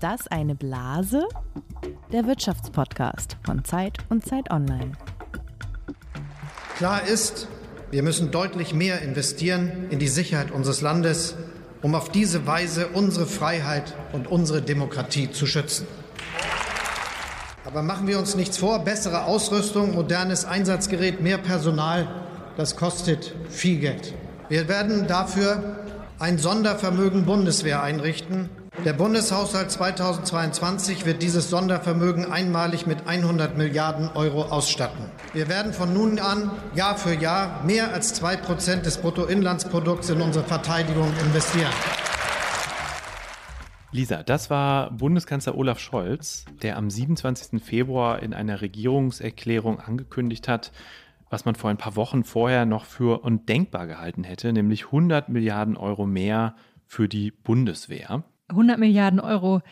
Ist das eine Blase? Der Wirtschaftspodcast von Zeit und Zeit Online. Klar ist, wir müssen deutlich mehr investieren in die Sicherheit unseres Landes, um auf diese Weise unsere Freiheit und unsere Demokratie zu schützen. Aber machen wir uns nichts vor, bessere Ausrüstung, modernes Einsatzgerät, mehr Personal, das kostet viel Geld. Wir werden dafür ein Sondervermögen Bundeswehr einrichten. Der Bundeshaushalt 2022 wird dieses Sondervermögen einmalig mit 100 Milliarden Euro ausstatten. Wir werden von nun an Jahr für Jahr mehr als zwei Prozent des Bruttoinlandsprodukts in unsere Verteidigung investieren. Lisa, das war Bundeskanzler Olaf Scholz, der am 27. Februar in einer Regierungserklärung angekündigt hat, was man vor ein paar Wochen vorher noch für undenkbar gehalten hätte, nämlich 100 Milliarden Euro mehr für die Bundeswehr. 100 Milliarden Euro,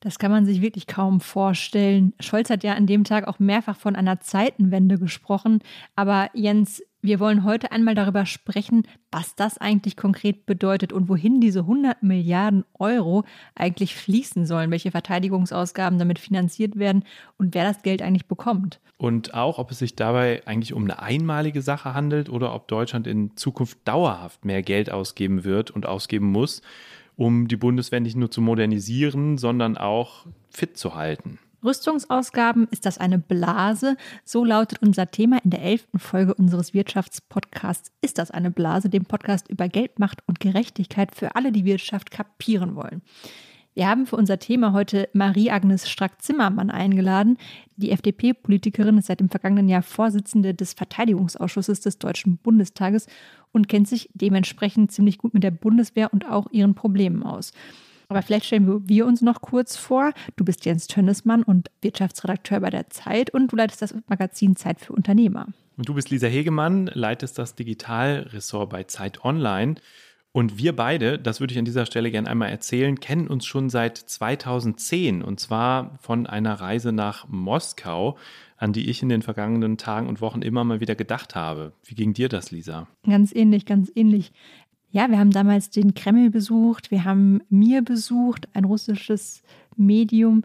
das kann man sich wirklich kaum vorstellen. Scholz hat ja an dem Tag auch mehrfach von einer Zeitenwende gesprochen. Aber Jens, wir wollen heute einmal darüber sprechen, was das eigentlich konkret bedeutet und wohin diese 100 Milliarden Euro eigentlich fließen sollen, welche Verteidigungsausgaben damit finanziert werden und wer das Geld eigentlich bekommt. Und auch, ob es sich dabei eigentlich um eine einmalige Sache handelt oder ob Deutschland in Zukunft dauerhaft mehr Geld ausgeben wird und ausgeben muss, um die Bundeswehr nicht nur zu modernisieren, sondern auch fit zu halten. Rüstungsausgaben, ist das eine Blase? So lautet unser Thema in der elften Folge unseres Wirtschaftspodcasts Ist das eine Blase? Dem Podcast über Geldmacht und Gerechtigkeit für alle, die Wirtschaft kapieren wollen. Wir haben für unser Thema heute Marie-Agnes Strack-Zimmermann eingeladen. Die FDP-Politikerin ist seit dem vergangenen Jahr Vorsitzende des Verteidigungsausschusses des Deutschen Bundestages und kennt sich dementsprechend ziemlich gut mit der Bundeswehr und auch ihren Problemen aus. Aber vielleicht stellen wir uns noch kurz vor. Du bist Jens Tönnesmann und Wirtschaftsredakteur bei der Zeit und du leitest das Magazin Zeit für Unternehmer. Und du bist Lisa Hegemann, leitest das Digitalressort bei Zeit Online. Und wir beide, das würde ich an dieser Stelle gerne einmal erzählen, kennen uns schon seit 2010 und zwar von einer Reise nach Moskau, an die ich in den vergangenen Tagen und Wochen immer mal wieder gedacht habe. Wie ging dir das, Lisa? Ganz ähnlich, ganz ähnlich. Ja, wir haben damals den Kreml besucht, wir haben Mir besucht, ein russisches Medium.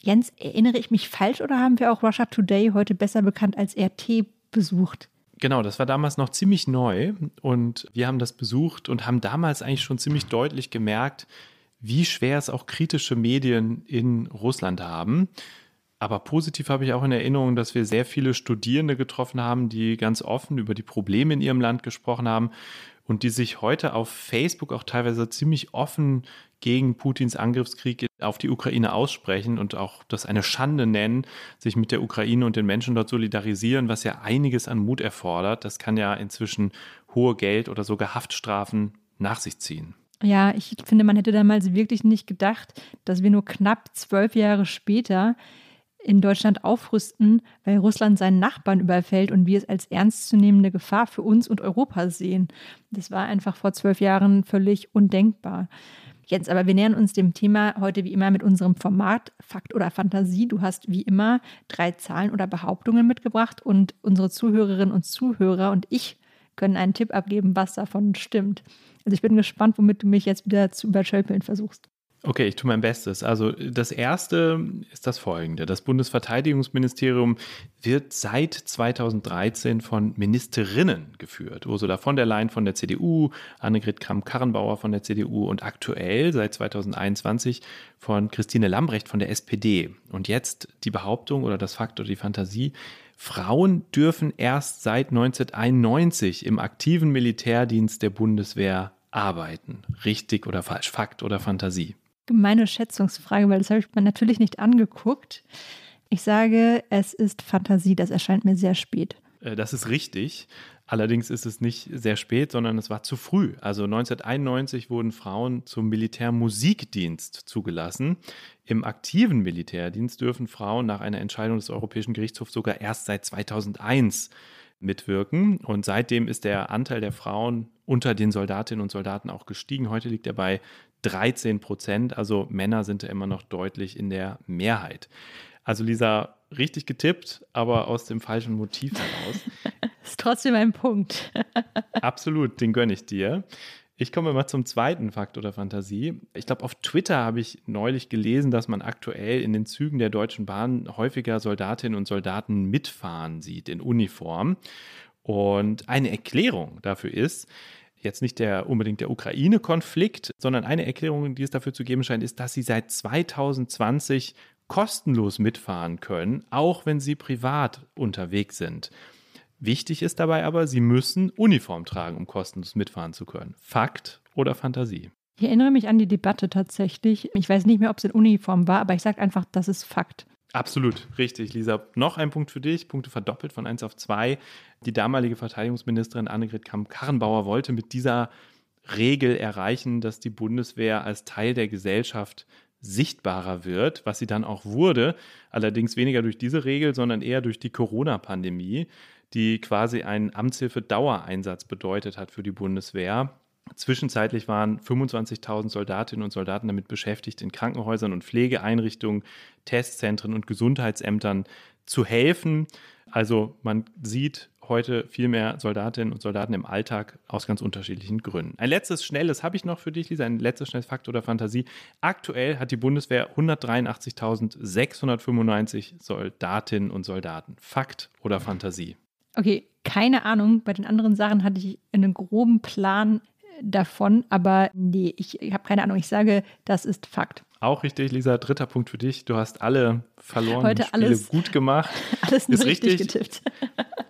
Jens, erinnere ich mich falsch oder haben wir auch Russia Today, heute besser bekannt als RT, besucht? Genau, das war damals noch ziemlich neu und wir haben das besucht und haben damals eigentlich schon ziemlich deutlich gemerkt, wie schwer es auch kritische Medien in Russland haben. Aber positiv habe ich auch in Erinnerung, dass wir sehr viele Studierende getroffen haben, die ganz offen über die Probleme in ihrem Land gesprochen haben und die sich heute auf Facebook auch teilweise ziemlich offen gegen Putins Angriffskrieg auf die Ukraine aussprechen und auch das eine Schande nennen, sich mit der Ukraine und den Menschen dort solidarisieren, was ja einiges an Mut erfordert. Das kann ja inzwischen hohe Geld oder sogar Haftstrafen nach sich ziehen. Ja, ich finde, man hätte damals wirklich nicht gedacht, dass wir nur knapp zwölf Jahre später in Deutschland aufrüsten, weil Russland seinen Nachbarn überfällt und wir es als ernstzunehmende Gefahr für uns und Europa sehen. Das war einfach vor zwölf Jahren völlig undenkbar. Jetzt aber, wir nähern uns dem Thema heute wie immer mit unserem Format Fakt oder Fantasie. Du hast wie immer drei Zahlen oder Behauptungen mitgebracht und unsere Zuhörerinnen und Zuhörer und ich können einen Tipp abgeben, was davon stimmt. Also ich bin gespannt, womit du mich jetzt wieder zu überschölpeln versuchst. Okay, ich tue mein Bestes. Also das Erste ist das Folgende. Das Bundesverteidigungsministerium wird seit 2013 von Ministerinnen geführt. Ursula von der Leyen von der CDU, Annegret Kramp-Karrenbauer von der CDU und aktuell seit 2021 von Christine Lambrecht von der SPD. Und jetzt die Behauptung oder das Fakt oder die Fantasie, Frauen dürfen erst seit 1991 im aktiven Militärdienst der Bundeswehr arbeiten. Richtig oder falsch? Fakt oder Fantasie? Gemeine Schätzungsfrage, weil das habe ich mir natürlich nicht angeguckt. Ich sage, es ist Fantasie, das erscheint mir sehr spät. Äh, das ist richtig. Allerdings ist es nicht sehr spät, sondern es war zu früh. Also 1991 wurden Frauen zum Militärmusikdienst zugelassen. Im aktiven Militärdienst dürfen Frauen nach einer Entscheidung des Europäischen Gerichtshofs sogar erst seit 2001 mitwirken. Und seitdem ist der Anteil der Frauen unter den Soldatinnen und Soldaten auch gestiegen. Heute liegt er bei 13 Prozent. Also Männer sind da immer noch deutlich in der Mehrheit. Also Lisa, richtig getippt, aber aus dem falschen Motiv heraus. ist trotzdem ein Punkt. Absolut, den gönne ich dir. Ich komme mal zum zweiten Fakt oder Fantasie. Ich glaube, auf Twitter habe ich neulich gelesen, dass man aktuell in den Zügen der Deutschen Bahn häufiger Soldatinnen und Soldaten mitfahren sieht in Uniform. Und eine Erklärung dafür ist, jetzt nicht der unbedingt der Ukraine-Konflikt, sondern eine Erklärung, die es dafür zu geben scheint, ist, dass sie seit 2020 kostenlos mitfahren können, auch wenn sie privat unterwegs sind. Wichtig ist dabei aber, sie müssen Uniform tragen, um kostenlos mitfahren zu können. Fakt oder Fantasie? Ich erinnere mich an die Debatte tatsächlich. Ich weiß nicht mehr, ob es in Uniform war, aber ich sage einfach, das ist Fakt. Absolut, richtig, Lisa. Noch ein Punkt für dich, Punkte verdoppelt von 1 auf 2. Die damalige Verteidigungsministerin Annegret Kamm-Karrenbauer wollte mit dieser Regel erreichen, dass die Bundeswehr als Teil der Gesellschaft sichtbarer wird, was sie dann auch wurde, allerdings weniger durch diese Regel, sondern eher durch die Corona-Pandemie, die quasi einen Amtshilfe-Dauereinsatz bedeutet hat für die Bundeswehr. Zwischenzeitlich waren 25.000 Soldatinnen und Soldaten damit beschäftigt, in Krankenhäusern und Pflegeeinrichtungen, Testzentren und Gesundheitsämtern zu helfen. Also man sieht heute viel mehr Soldatinnen und Soldaten im Alltag aus ganz unterschiedlichen Gründen. Ein letztes schnelles habe ich noch für dich, Lisa, ein letztes schnelles Fakt oder Fantasie. Aktuell hat die Bundeswehr 183.695 Soldatinnen und Soldaten. Fakt oder Fantasie? Okay, keine Ahnung. Bei den anderen Sachen hatte ich einen groben Plan davon, aber nee, ich, habe keine Ahnung. Ich sage, das ist Fakt. Auch richtig, Lisa. Dritter Punkt für dich. Du hast alle verlorenen Heute Spiele alles, gut gemacht. Alles ist richtig, richtig getippt.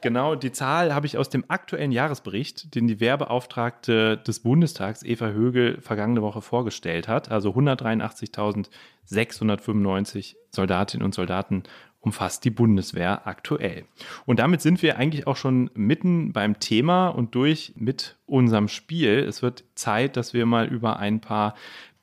Genau, die Zahl habe ich aus dem aktuellen Jahresbericht, den die Wehrbeauftragte des Bundestags, Eva Högel, vergangene Woche vorgestellt hat. Also 183.695 Soldatinnen und Soldaten umfasst die Bundeswehr aktuell. Und damit sind wir eigentlich auch schon mitten beim Thema und durch mit unserem Spiel. Es wird Zeit, dass wir mal über ein paar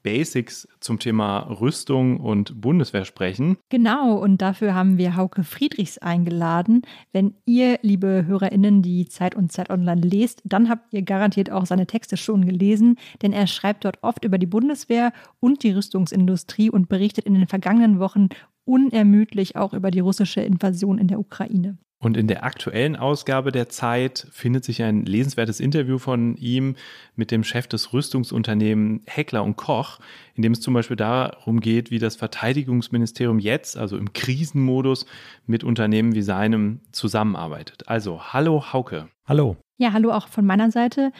Basics zum Thema Rüstung und Bundeswehr sprechen. Genau, und dafür haben wir Hauke Friedrichs eingeladen. Wenn ihr, liebe HörerInnen, die Zeit und Zeit Online lest, dann habt ihr garantiert auch seine Texte schon gelesen, denn er schreibt dort oft über die Bundeswehr und die Rüstungsindustrie und berichtet in den vergangenen Wochen unermüdlich auch über die russische Invasion in der Ukraine. Und in der aktuellen Ausgabe der Zeit findet sich ein lesenswertes Interview von ihm mit dem Chef des Rüstungsunternehmens Heckler und Koch, in dem es zum Beispiel darum geht, wie das Verteidigungsministerium jetzt, also im Krisenmodus, mit Unternehmen wie seinem zusammenarbeitet. Also, hallo Hauke. Hallo. Ja, hallo auch von meiner Seite.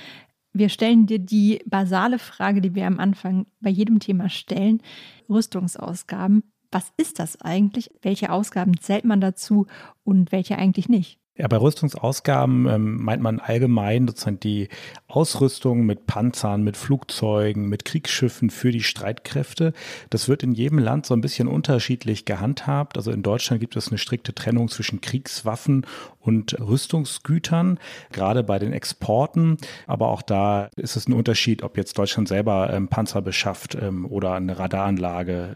Wir stellen dir die basale Frage, die wir am Anfang bei jedem Thema stellen. Rüstungsausgaben was ist das eigentlich? Welche Ausgaben zählt man dazu und welche eigentlich nicht? Ja, bei Rüstungsausgaben ähm, meint man allgemein sozusagen die Ausrüstung mit Panzern, mit Flugzeugen, mit Kriegsschiffen für die Streitkräfte. Das wird in jedem Land so ein bisschen unterschiedlich gehandhabt. Also in Deutschland gibt es eine strikte Trennung zwischen Kriegswaffen und Rüstungsgütern, gerade bei den Exporten. Aber auch da ist es ein Unterschied, ob jetzt Deutschland selber ähm, Panzer beschafft ähm, oder eine Radaranlage.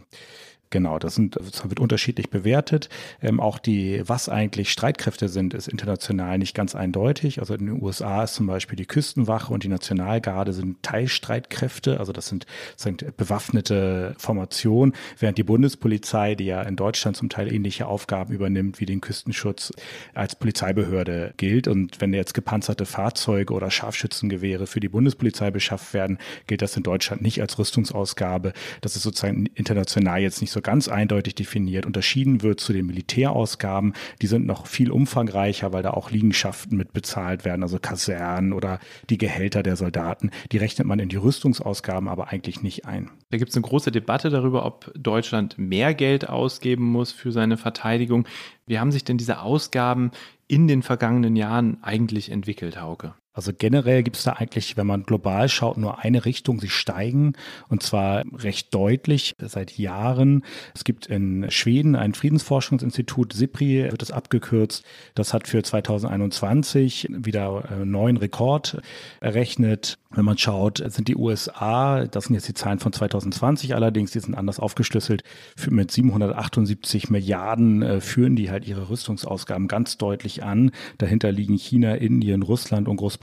Genau, das, sind, das wird unterschiedlich bewertet. Ähm, auch die, was eigentlich Streitkräfte sind, ist international nicht ganz eindeutig. Also in den USA ist zum Beispiel die Küstenwache und die Nationalgarde sind Teilstreitkräfte, also das sind, das sind bewaffnete Formationen, während die Bundespolizei, die ja in Deutschland zum Teil ähnliche Aufgaben übernimmt wie den Küstenschutz, als Polizeibehörde gilt. Und wenn jetzt gepanzerte Fahrzeuge oder Scharfschützengewehre für die Bundespolizei beschafft werden, gilt das in Deutschland nicht als Rüstungsausgabe. Das ist sozusagen international jetzt nicht so ganz eindeutig definiert. Unterschieden wird zu den Militärausgaben. Die sind noch viel umfangreicher, weil da auch Liegenschaften mit bezahlt werden, also Kasernen oder die Gehälter der Soldaten. Die rechnet man in die Rüstungsausgaben aber eigentlich nicht ein. Da gibt es eine große Debatte darüber, ob Deutschland mehr Geld ausgeben muss für seine Verteidigung. Wie haben sich denn diese Ausgaben in den vergangenen Jahren eigentlich entwickelt, Hauke? Also generell gibt es da eigentlich, wenn man global schaut, nur eine Richtung. Sie steigen und zwar recht deutlich seit Jahren. Es gibt in Schweden ein Friedensforschungsinstitut, SIPRI wird es abgekürzt. Das hat für 2021 wieder einen neuen Rekord errechnet. Wenn man schaut, sind die USA, das sind jetzt die Zahlen von 2020 allerdings, die sind anders aufgeschlüsselt, mit 778 Milliarden äh, führen die halt ihre Rüstungsausgaben ganz deutlich an. Dahinter liegen China, Indien, Russland und Großbritannien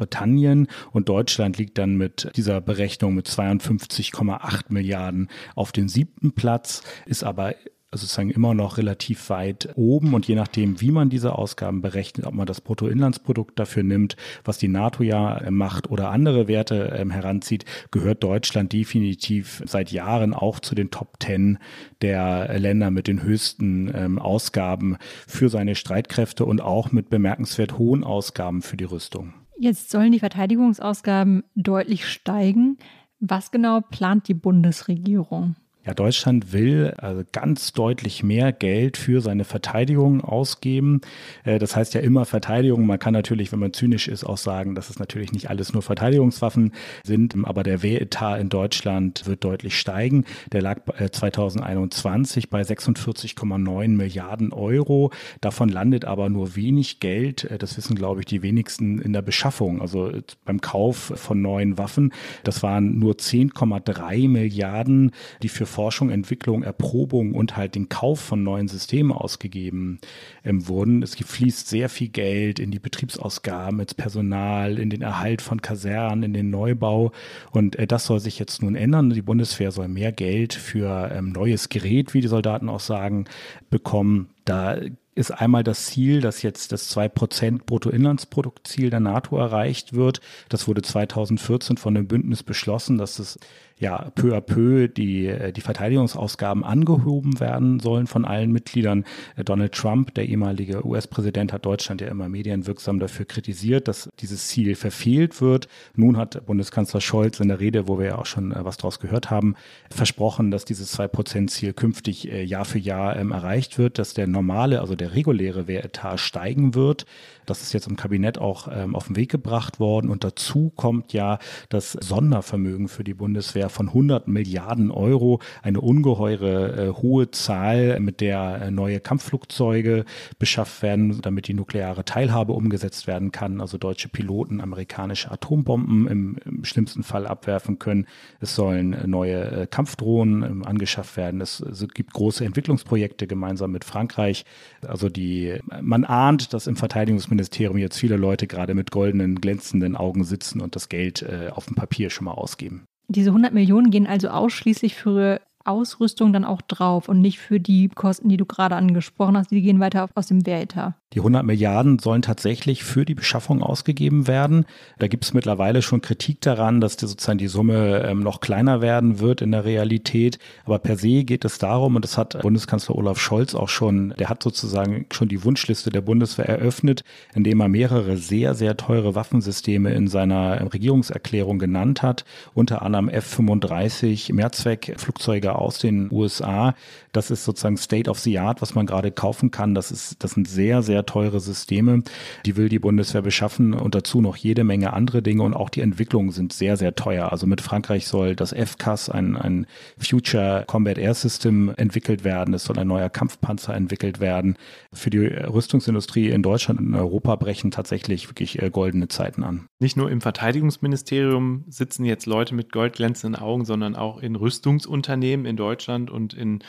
und Deutschland liegt dann mit dieser Berechnung mit 52,8 Milliarden auf den siebten Platz, ist aber sozusagen immer noch relativ weit oben und je nachdem, wie man diese Ausgaben berechnet, ob man das Bruttoinlandsprodukt dafür nimmt, was die NATO ja äh, macht oder andere Werte ähm, heranzieht, gehört Deutschland definitiv seit Jahren auch zu den Top Ten der Länder mit den höchsten ähm, Ausgaben für seine Streitkräfte und auch mit bemerkenswert hohen Ausgaben für die Rüstung. Jetzt sollen die Verteidigungsausgaben deutlich steigen. Was genau plant die Bundesregierung? Ja, Deutschland will also ganz deutlich mehr Geld für seine Verteidigung ausgeben. Äh, das heißt ja immer Verteidigung. Man kann natürlich, wenn man zynisch ist, auch sagen, dass es natürlich nicht alles nur Verteidigungswaffen sind, aber der Wehretat in Deutschland wird deutlich steigen. Der lag 2021 äh, bei 46,9 Milliarden Euro. Davon landet aber nur wenig Geld. Das wissen, glaube ich, die wenigsten in der Beschaffung, also beim Kauf von neuen Waffen. Das waren nur 10,3 Milliarden, die für Forschung, Entwicklung, Erprobung und halt den Kauf von neuen Systemen ausgegeben ähm, wurden. Es fließt sehr viel Geld in die Betriebsausgaben, ins Personal, in den Erhalt von Kasernen, in den Neubau. Und äh, das soll sich jetzt nun ändern. Die Bundeswehr soll mehr Geld für ähm, neues Gerät, wie die Soldaten auch sagen, bekommen. Da ist einmal das Ziel, dass jetzt das 2% Bruttoinlandsproduktsiel der NATO erreicht wird. Das wurde 2014 von dem Bündnis beschlossen, dass es ja peu à peu die, äh, die Verteidigungsausgaben angehoben werden sollen von allen Mitgliedern. Äh, Donald Trump, der ehemalige US-Präsident, hat Deutschland ja immer medienwirksam dafür kritisiert, dass dieses Ziel verfehlt wird. Nun hat Bundeskanzler Scholz in der Rede, wo wir ja auch schon äh, was draus gehört haben, versprochen, dass dieses 2-Prozent-Ziel künftig Jahr für Jahr ähm, erreicht wird, dass der normale, also der reguläre Wehretat steigen wird. Das ist jetzt im Kabinett auch ähm, auf den Weg gebracht worden. Und dazu kommt ja das Sondervermögen für die Bundeswehr von 100 Milliarden Euro. Eine ungeheure äh, hohe Zahl, mit der äh, neue Kampfflugzeuge beschafft werden, damit die nukleare Teilhabe umgesetzt werden kann. Also deutsche Piloten amerikanische Atombomben im, im schlimmsten Fall abwerfen können. Es sollen äh, neue äh, Kampfdrohnen ähm, angeschafft werden. Es, es gibt große Entwicklungsprojekte gemeinsam mit Frankreich. Also die, man ahnt, dass im Verteidigungsministerium jetzt viele Leute gerade mit goldenen, glänzenden Augen sitzen und das Geld äh, auf dem Papier schon mal ausgeben. Diese 100 Millionen gehen also ausschließlich für Ausrüstung dann auch drauf und nicht für die Kosten, die du gerade angesprochen hast, die gehen weiter aus dem Wehretat. Die 100 Milliarden sollen tatsächlich für die Beschaffung ausgegeben werden. Da gibt es mittlerweile schon Kritik daran, dass die, sozusagen die Summe ähm, noch kleiner werden wird in der Realität. Aber per se geht es darum, und das hat Bundeskanzler Olaf Scholz auch schon, der hat sozusagen schon die Wunschliste der Bundeswehr eröffnet, indem er mehrere sehr, sehr teure Waffensysteme in seiner Regierungserklärung genannt hat, unter anderem F-35 Mehrzweckflugzeuge aus den USA. Das ist sozusagen State of the Art, was man gerade kaufen kann. Das ist, das sind sehr, sehr teure Systeme. Die will die Bundeswehr beschaffen und dazu noch jede Menge andere Dinge und auch die Entwicklungen sind sehr, sehr teuer. Also mit Frankreich soll das FCAS, ein, ein Future Combat Air System entwickelt werden. Es soll ein neuer Kampfpanzer entwickelt werden. Für die Rüstungsindustrie in Deutschland und in Europa brechen tatsächlich wirklich äh, goldene Zeiten an. Nicht nur im Verteidigungsministerium sitzen jetzt Leute mit goldglänzenden Augen, sondern auch in Rüstungsunternehmen in Deutschland und in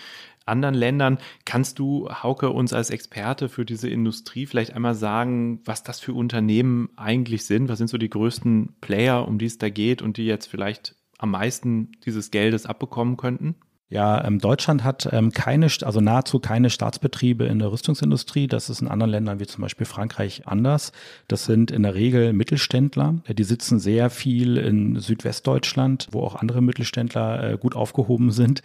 anderen Ländern. Kannst du, Hauke, uns als Experte für diese Industrie vielleicht einmal sagen, was das für Unternehmen eigentlich sind? Was sind so die größten Player, um die es da geht und die jetzt vielleicht am meisten dieses Geldes abbekommen könnten? Ja, ähm, Deutschland hat ähm, keine, also nahezu keine Staatsbetriebe in der Rüstungsindustrie. Das ist in anderen Ländern wie zum Beispiel Frankreich anders. Das sind in der Regel Mittelständler. Die sitzen sehr viel in Südwestdeutschland, wo auch andere Mittelständler äh, gut aufgehoben sind.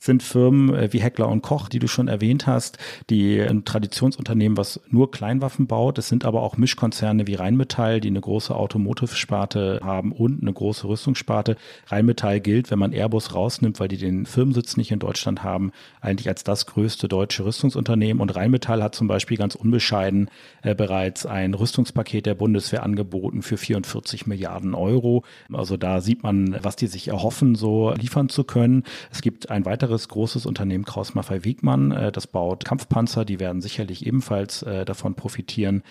Sind Firmen äh, wie Heckler und Koch, die du schon erwähnt hast, die ein Traditionsunternehmen, was nur Kleinwaffen baut. Es sind aber auch Mischkonzerne wie Rheinmetall, die eine große Automotive-Sparte haben und eine große Rüstungssparte. Rheinmetall gilt, wenn man Airbus rausnimmt, weil die den Firmensitz Firmensitz nicht in Deutschland haben, eigentlich als das größte deutsche Rüstungsunternehmen. Und Rheinmetall hat zum Beispiel ganz unbescheiden äh, bereits ein Rüstungspaket der Bundeswehr angeboten für 44 Milliarden Euro. Also da sieht man, was die sich erhoffen, so liefern zu können. Es gibt ein weiteres großes Unternehmen, Kraus-Maffei-Wiegmann, äh, das baut Kampfpanzer, die werden sicherlich ebenfalls äh, davon profitieren.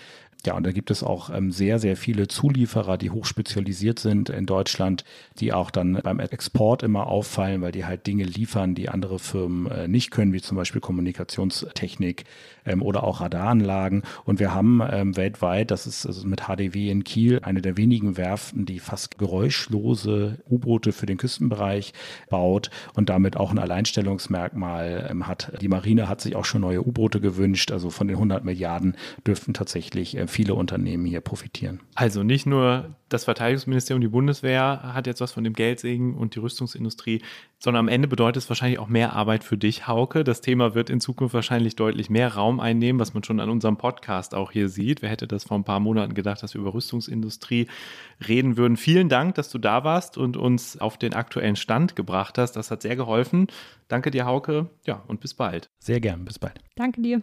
Ja, und da gibt es auch ähm, sehr, sehr viele Zulieferer, die hochspezialisiert sind in Deutschland, die auch dann beim Export immer auffallen, weil die halt Dinge liefern, die andere Firmen äh, nicht können, wie zum Beispiel Kommunikationstechnik ähm, oder auch Radaranlagen. Und wir haben ähm, weltweit, das ist also mit HDW in Kiel, eine der wenigen Werften, die fast geräuschlose U-Boote für den Küstenbereich baut und damit auch ein Alleinstellungsmerkmal ähm, hat. Die Marine hat sich auch schon neue U-Boote gewünscht. Also von den 100 Milliarden dürften tatsächlich äh, viele Unternehmen hier profitieren. Also nicht nur das Verteidigungsministerium, die Bundeswehr hat jetzt was von dem Geldsegen und die Rüstungsindustrie, sondern am Ende bedeutet es wahrscheinlich auch mehr Arbeit für dich, Hauke. Das Thema wird in Zukunft wahrscheinlich deutlich mehr Raum einnehmen, was man schon an unserem Podcast auch hier sieht. Wer hätte das vor ein paar Monaten gedacht, dass wir über Rüstungsindustrie reden würden? Vielen Dank, dass du da warst und uns auf den aktuellen Stand gebracht hast. Das hat sehr geholfen. Danke dir, Hauke. Ja, und bis bald. Sehr gern. Bis bald. Danke dir.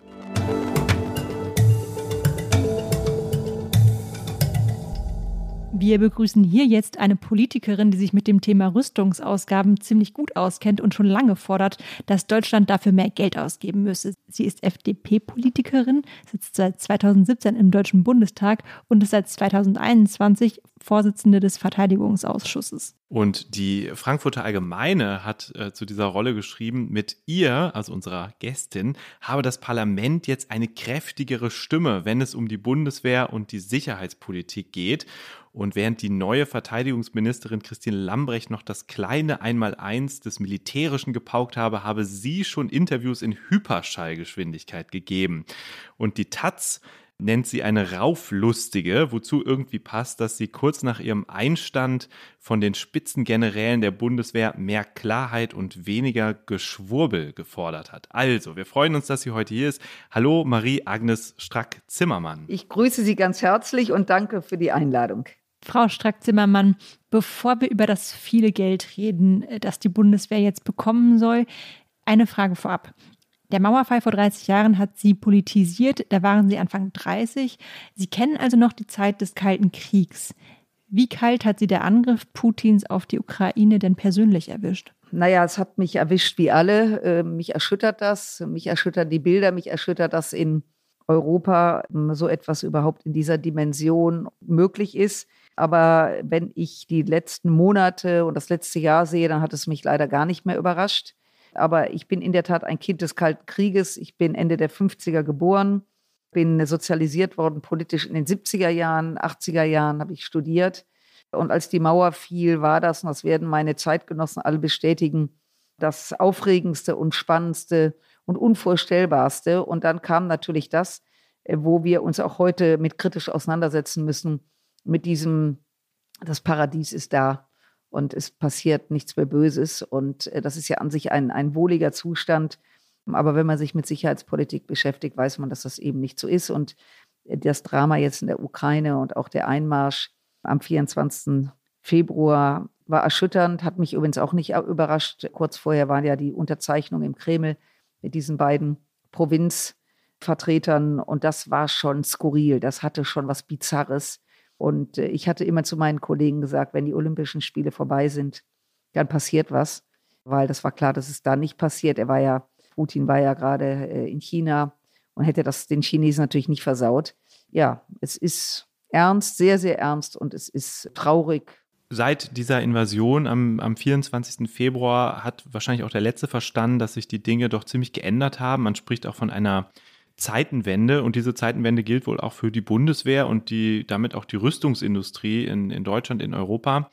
Wir begrüßen hier jetzt eine Politikerin, die sich mit dem Thema Rüstungsausgaben ziemlich gut auskennt und schon lange fordert, dass Deutschland dafür mehr Geld ausgeben müsse. Sie ist FDP-Politikerin, sitzt seit 2017 im Deutschen Bundestag und ist seit 2021 Vorsitzende des Verteidigungsausschusses. Und die Frankfurter Allgemeine hat äh, zu dieser Rolle geschrieben, mit ihr, also unserer Gästin, habe das Parlament jetzt eine kräftigere Stimme, wenn es um die Bundeswehr und die Sicherheitspolitik geht. Und während die neue Verteidigungsministerin Christine Lambrecht noch das kleine Einmaleins des Militärischen gepaukt habe, habe sie schon Interviews in Hyperschallgeschwindigkeit gegeben. Und die Taz nennt sie eine Rauflustige, wozu irgendwie passt, dass sie kurz nach ihrem Einstand von den Spitzengenerälen der Bundeswehr mehr Klarheit und weniger Geschwurbel gefordert hat. Also, wir freuen uns, dass sie heute hier ist. Hallo, Marie-Agnes Strack-Zimmermann. Ich grüße Sie ganz herzlich und danke für die Einladung. Frau Strack-Zimmermann, bevor wir über das viele Geld reden, äh, das die Bundeswehr jetzt bekommen soll, eine Frage vorab. Der Mauerfall vor 30 Jahren hat Sie politisiert, da waren Sie Anfang 30. Sie kennen also noch die Zeit des Kalten Kriegs. Wie kalt hat Sie der Angriff Putins auf die Ukraine denn persönlich erwischt? Naja, es hat mich erwischt wie alle. Ähm, mich erschüttert das, mich erschüttern die Bilder, mich erschüttert, dass in Europa ähm, so etwas überhaupt in dieser Dimension möglich ist. Aber wenn ich die letzten Monate und das letzte Jahr sehe, dann hat es mich leider gar nicht mehr überrascht. Aber ich bin in der Tat ein Kind des Kalten Krieges. Ich bin Ende der 50er geboren, bin sozialisiert worden politisch in den 70er Jahren, 80er Jahren habe ich studiert. Und als die Mauer fiel, war das, und das werden meine Zeitgenossen alle bestätigen, das Aufregendste und Spannendste und Unvorstellbarste. Und dann kam natürlich das, äh, wo wir uns auch heute mit kritisch auseinandersetzen müssen, mit diesem, das Paradies ist da und es passiert nichts mehr Böses. Und äh, das ist ja an sich ein, ein wohliger Zustand. Aber wenn man sich mit Sicherheitspolitik beschäftigt, weiß man, dass das eben nicht so ist. Und äh, das Drama jetzt in der Ukraine und auch der Einmarsch am 24. Februar war erschütternd, hat mich übrigens auch nicht überrascht. Kurz vorher waren ja die Unterzeichnungen im Kreml mit diesen beiden Provinzvertretern und das war schon skurril. Das hatte schon was Bizarres. Und äh, ich hatte immer zu meinen Kollegen gesagt, wenn die Olympischen Spiele vorbei sind, dann passiert was, weil das war klar, dass es da nicht passiert. Er war ja, Putin war ja gerade äh, in China und hätte das den Chinesen natürlich nicht versaut. Ja, es ist ernst, sehr, sehr ernst und es ist traurig. Seit dieser Invasion am, am 24. Februar hat wahrscheinlich auch der Letzte verstanden, dass sich die Dinge doch ziemlich geändert haben. Man spricht auch von einer Zeitenwende und diese Zeitenwende gilt wohl auch für die Bundeswehr und die damit auch die Rüstungsindustrie in, in Deutschland, in Europa.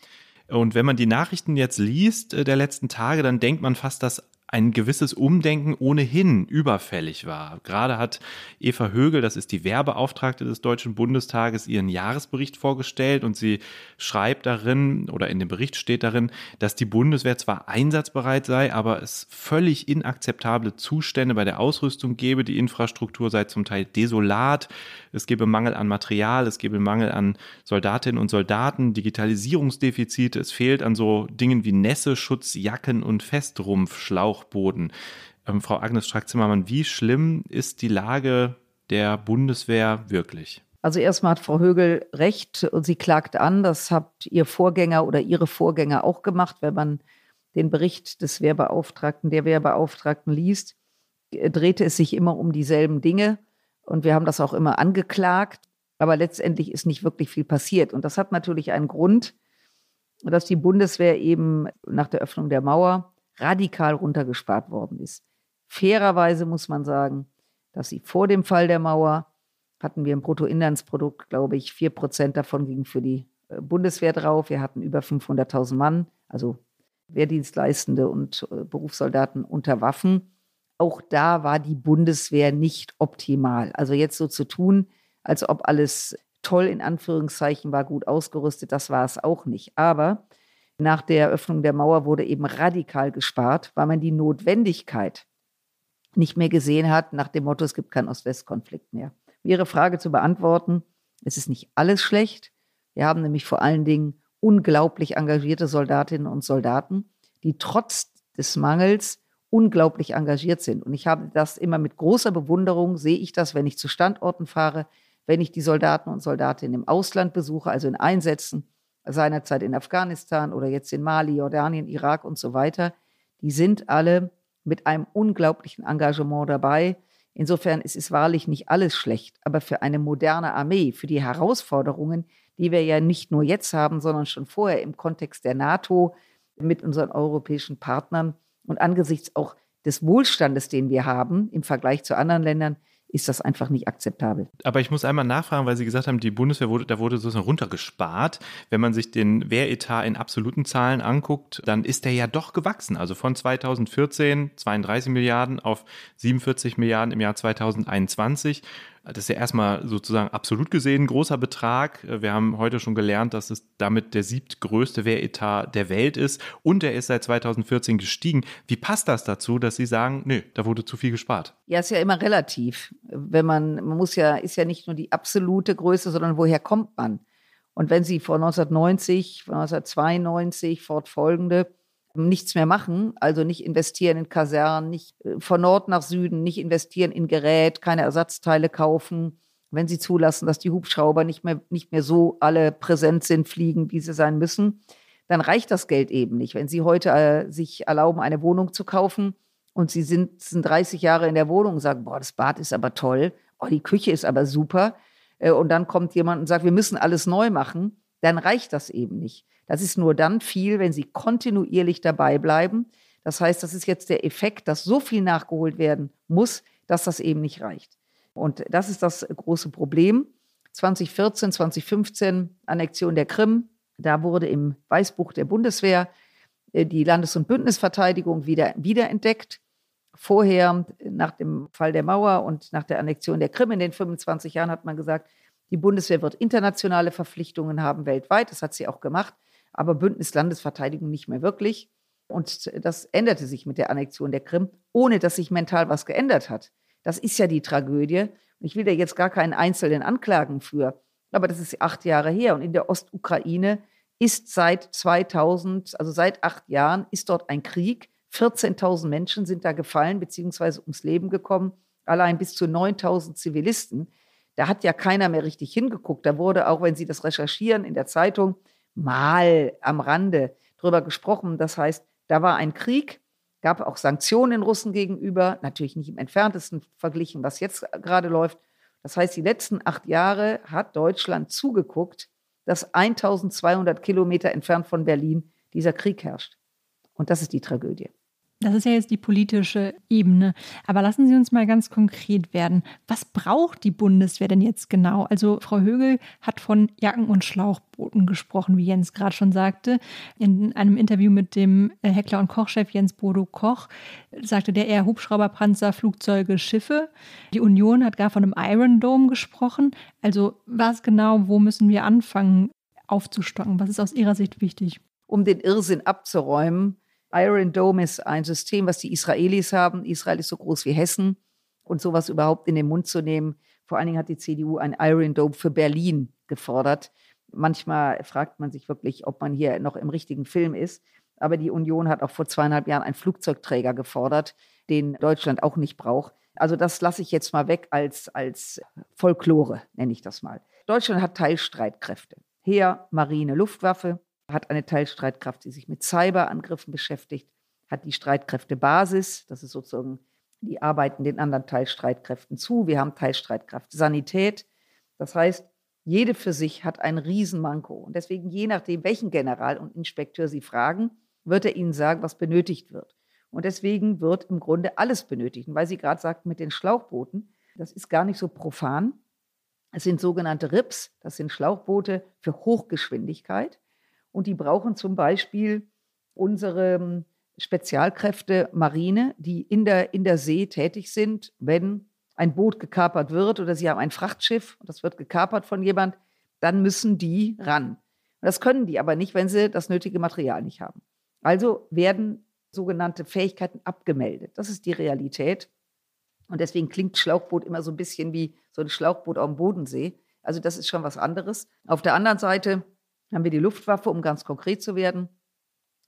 Und wenn man die Nachrichten jetzt liest äh, der letzten Tage, dann denkt man fast, dass ein gewisses Umdenken ohnehin überfällig war. Gerade hat Eva Högel, das ist die Wehrbeauftragte des Deutschen Bundestages, ihren Jahresbericht vorgestellt und sie schreibt darin oder in dem Bericht steht darin, dass die Bundeswehr zwar einsatzbereit sei, aber es völlig inakzeptable Zustände bei der Ausrüstung gebe. Die Infrastruktur sei zum Teil desolat. Es gebe Mangel an Material, es gebe Mangel an Soldatinnen und Soldaten, Digitalisierungsdefizite. Es fehlt an so Dingen wie Nässeschutz, Jacken und Festrumpfschlauch Schlauchboden. Ähm, Frau Agnes Strack-Zimmermann, wie schlimm ist die Lage der Bundeswehr wirklich? Also erstmal hat Frau Högel recht und sie klagt an. Das hat ihr Vorgänger oder ihre Vorgänger auch gemacht. Wenn man den Bericht des Wehrbeauftragten, der Wehrbeauftragten liest, drehte es sich immer um dieselben Dinge. Und wir haben das auch immer angeklagt. Aber letztendlich ist nicht wirklich viel passiert. Und das hat natürlich einen Grund, dass die Bundeswehr eben nach der Öffnung der Mauer radikal runtergespart worden ist. Fairerweise muss man sagen, dass sie vor dem Fall der Mauer hatten wir im Bruttoinlandsprodukt, glaube ich, vier Prozent davon ging für die äh, Bundeswehr drauf. Wir hatten über 500.000 Mann, also Wehrdienstleistende und äh, Berufssoldaten unter Waffen. Auch da war die Bundeswehr nicht optimal. Also jetzt so zu tun, als ob alles toll in Anführungszeichen war, gut ausgerüstet, das war es auch nicht. Aber nach der Eröffnung der Mauer wurde eben radikal gespart, weil man die Notwendigkeit nicht mehr gesehen hat, nach dem Motto, es gibt keinen Ost-West-Konflikt mehr. Um Ihre Frage zu beantworten, es ist nicht alles schlecht. Wir haben nämlich vor allen Dingen unglaublich engagierte Soldatinnen und Soldaten, die trotz des Mangels unglaublich engagiert sind. Und ich habe das immer mit großer Bewunderung, sehe ich das, wenn ich zu Standorten fahre, wenn ich die Soldaten und Soldatinnen im Ausland besuche, also in Einsätzen, seinerzeit in Afghanistan oder jetzt in Mali, Jordanien, Irak und so weiter, die sind alle mit einem unglaublichen Engagement dabei. Insofern ist es wahrlich nicht alles schlecht, aber für eine moderne Armee, für die Herausforderungen, die wir ja nicht nur jetzt haben, sondern schon vorher im Kontext der NATO mit unseren europäischen Partnern und angesichts auch des Wohlstandes, den wir haben im Vergleich zu anderen Ländern, ist das einfach nicht akzeptabel. Aber ich muss einmal nachfragen, weil Sie gesagt haben, die Bundeswehr wurde, da wurde sozusagen runtergespart. Wenn man sich den Wehretat in absoluten Zahlen anguckt, dann ist der ja doch gewachsen. Also von 2014 32 Milliarden auf 47 Milliarden im Jahr 2021. Das ist ja erstmal sozusagen absolut gesehen ein großer Betrag. Wir haben heute schon gelernt, dass es damit der siebtgrößte Wehretat der Welt ist und er ist seit 2014 gestiegen. Wie passt das dazu, dass Sie sagen, nö, da wurde zu viel gespart? Ja, ist ja immer relativ. Wenn man, man muss ja, ist ja nicht nur die absolute Größe, sondern woher kommt man? Und wenn Sie von 1990, von 1992 fortfolgende nichts mehr machen, also nicht investieren in Kasernen, nicht äh, von Nord nach Süden, nicht investieren in Gerät, keine Ersatzteile kaufen, wenn sie zulassen, dass die Hubschrauber nicht mehr, nicht mehr so alle präsent sind, fliegen, wie sie sein müssen, dann reicht das Geld eben nicht. Wenn Sie heute äh, sich erlauben, eine Wohnung zu kaufen und Sie sind, sind 30 Jahre in der Wohnung und sagen, boah, das Bad ist aber toll, oh, die Küche ist aber super, äh, und dann kommt jemand und sagt, wir müssen alles neu machen, dann reicht das eben nicht. Das ist nur dann viel, wenn Sie kontinuierlich dabei bleiben. Das heißt, das ist jetzt der Effekt, dass so viel nachgeholt werden muss, dass das eben nicht reicht. Und das ist das große Problem. 2014, 2015 Annexion der Krim. Da wurde im Weißbuch der Bundeswehr äh, die Landes- und Bündnisverteidigung wieder wiederentdeckt. Vorher, nach dem Fall der Mauer und nach der Annexion der Krim in den 25 Jahren, hat man gesagt, die Bundeswehr wird internationale Verpflichtungen haben weltweit. Das hat sie auch gemacht aber Bündnis Landesverteidigung nicht mehr wirklich. Und das änderte sich mit der Annexion der Krim, ohne dass sich mental was geändert hat. Das ist ja die Tragödie. Ich will da jetzt gar keinen Einzelnen anklagen für, aber das ist acht Jahre her. Und in der Ostukraine ist seit 2000, also seit acht Jahren, ist dort ein Krieg. 14.000 Menschen sind da gefallen bzw. ums Leben gekommen, allein bis zu 9.000 Zivilisten. Da hat ja keiner mehr richtig hingeguckt. Da wurde, auch wenn Sie das recherchieren in der Zeitung, mal am Rande drüber gesprochen. Das heißt, da war ein Krieg, gab auch Sanktionen den Russen gegenüber, natürlich nicht im entferntesten verglichen, was jetzt gerade läuft. Das heißt, die letzten acht Jahre hat Deutschland zugeguckt, dass 1200 Kilometer entfernt von Berlin dieser Krieg herrscht. Und das ist die Tragödie. Das ist ja jetzt die politische Ebene. Aber lassen Sie uns mal ganz konkret werden. Was braucht die Bundeswehr denn jetzt genau? Also Frau Högel hat von Jacken- und Schlauchbooten gesprochen, wie Jens gerade schon sagte. In einem Interview mit dem äh, Heckler- und Kochchef Jens Bodo Koch sagte der eher Hubschrauber, Panzer, Flugzeuge, Schiffe. Die Union hat gar von einem Iron Dome gesprochen. Also was genau, wo müssen wir anfangen aufzustocken? Was ist aus Ihrer Sicht wichtig? Um den Irrsinn abzuräumen, Iron Dome ist ein System, was die Israelis haben. Israel ist so groß wie Hessen. Und sowas überhaupt in den Mund zu nehmen. Vor allen Dingen hat die CDU ein Iron Dome für Berlin gefordert. Manchmal fragt man sich wirklich, ob man hier noch im richtigen Film ist. Aber die Union hat auch vor zweieinhalb Jahren einen Flugzeugträger gefordert, den Deutschland auch nicht braucht. Also das lasse ich jetzt mal weg als, als Folklore, nenne ich das mal. Deutschland hat Teilstreitkräfte. Heer, Marine, Luftwaffe hat eine Teilstreitkraft, die sich mit Cyberangriffen beschäftigt, hat die Streitkräftebasis, das ist sozusagen, die arbeiten den anderen Teilstreitkräften zu. Wir haben Teilstreitkraft Sanität. Das heißt, jede für sich hat ein Riesenmanko. Und deswegen, je nachdem, welchen General und Inspekteur Sie fragen, wird er Ihnen sagen, was benötigt wird. Und deswegen wird im Grunde alles benötigt. Und weil Sie gerade sagten mit den Schlauchbooten, das ist gar nicht so profan. Es sind sogenannte RIPS, das sind Schlauchboote für Hochgeschwindigkeit. Und die brauchen zum Beispiel unsere ähm, Spezialkräfte Marine, die in der, in der See tätig sind, wenn ein Boot gekapert wird oder sie haben ein Frachtschiff und das wird gekapert von jemand, dann müssen die ran. Das können die aber nicht, wenn sie das nötige Material nicht haben. Also werden sogenannte Fähigkeiten abgemeldet. Das ist die Realität. Und deswegen klingt Schlauchboot immer so ein bisschen wie so ein Schlauchboot am Bodensee. Also das ist schon was anderes. Auf der anderen Seite haben wir die Luftwaffe, um ganz konkret zu werden.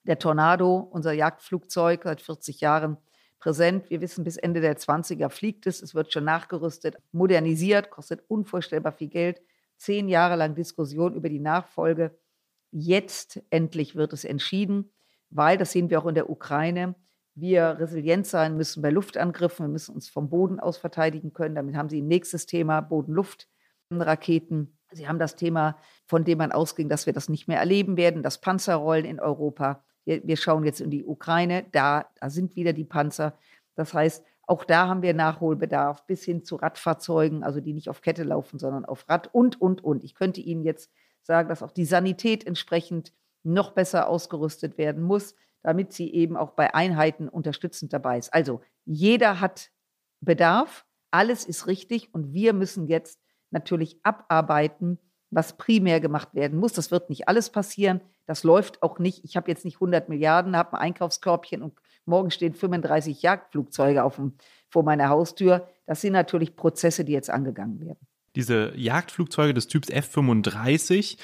Der Tornado, unser Jagdflugzeug, seit 40 Jahren präsent. Wir wissen, bis Ende der 20er fliegt es. Es wird schon nachgerüstet, modernisiert, kostet unvorstellbar viel Geld. Zehn Jahre lang Diskussion über die Nachfolge. Jetzt endlich wird es entschieden, weil, das sehen wir auch in der Ukraine, wir resilient sein müssen bei Luftangriffen. Wir müssen uns vom Boden aus verteidigen können. Damit haben Sie ein nächstes Thema, Boden-Luft-Raketen. Sie haben das Thema, von dem man ausging, dass wir das nicht mehr erleben werden, das Panzerrollen in Europa. Wir, wir schauen jetzt in die Ukraine, da, da sind wieder die Panzer. Das heißt, auch da haben wir Nachholbedarf bis hin zu Radfahrzeugen, also die nicht auf Kette laufen, sondern auf Rad und, und, und. Ich könnte Ihnen jetzt sagen, dass auch die Sanität entsprechend noch besser ausgerüstet werden muss, damit sie eben auch bei Einheiten unterstützend dabei ist. Also jeder hat Bedarf, alles ist richtig und wir müssen jetzt natürlich abarbeiten, was primär gemacht werden muss. Das wird nicht alles passieren. Das läuft auch nicht. Ich habe jetzt nicht 100 Milliarden, habe ein Einkaufskörbchen und morgen stehen 35 Jagdflugzeuge auf dem, vor meiner Haustür. Das sind natürlich Prozesse, die jetzt angegangen werden. Diese Jagdflugzeuge des Typs F-35,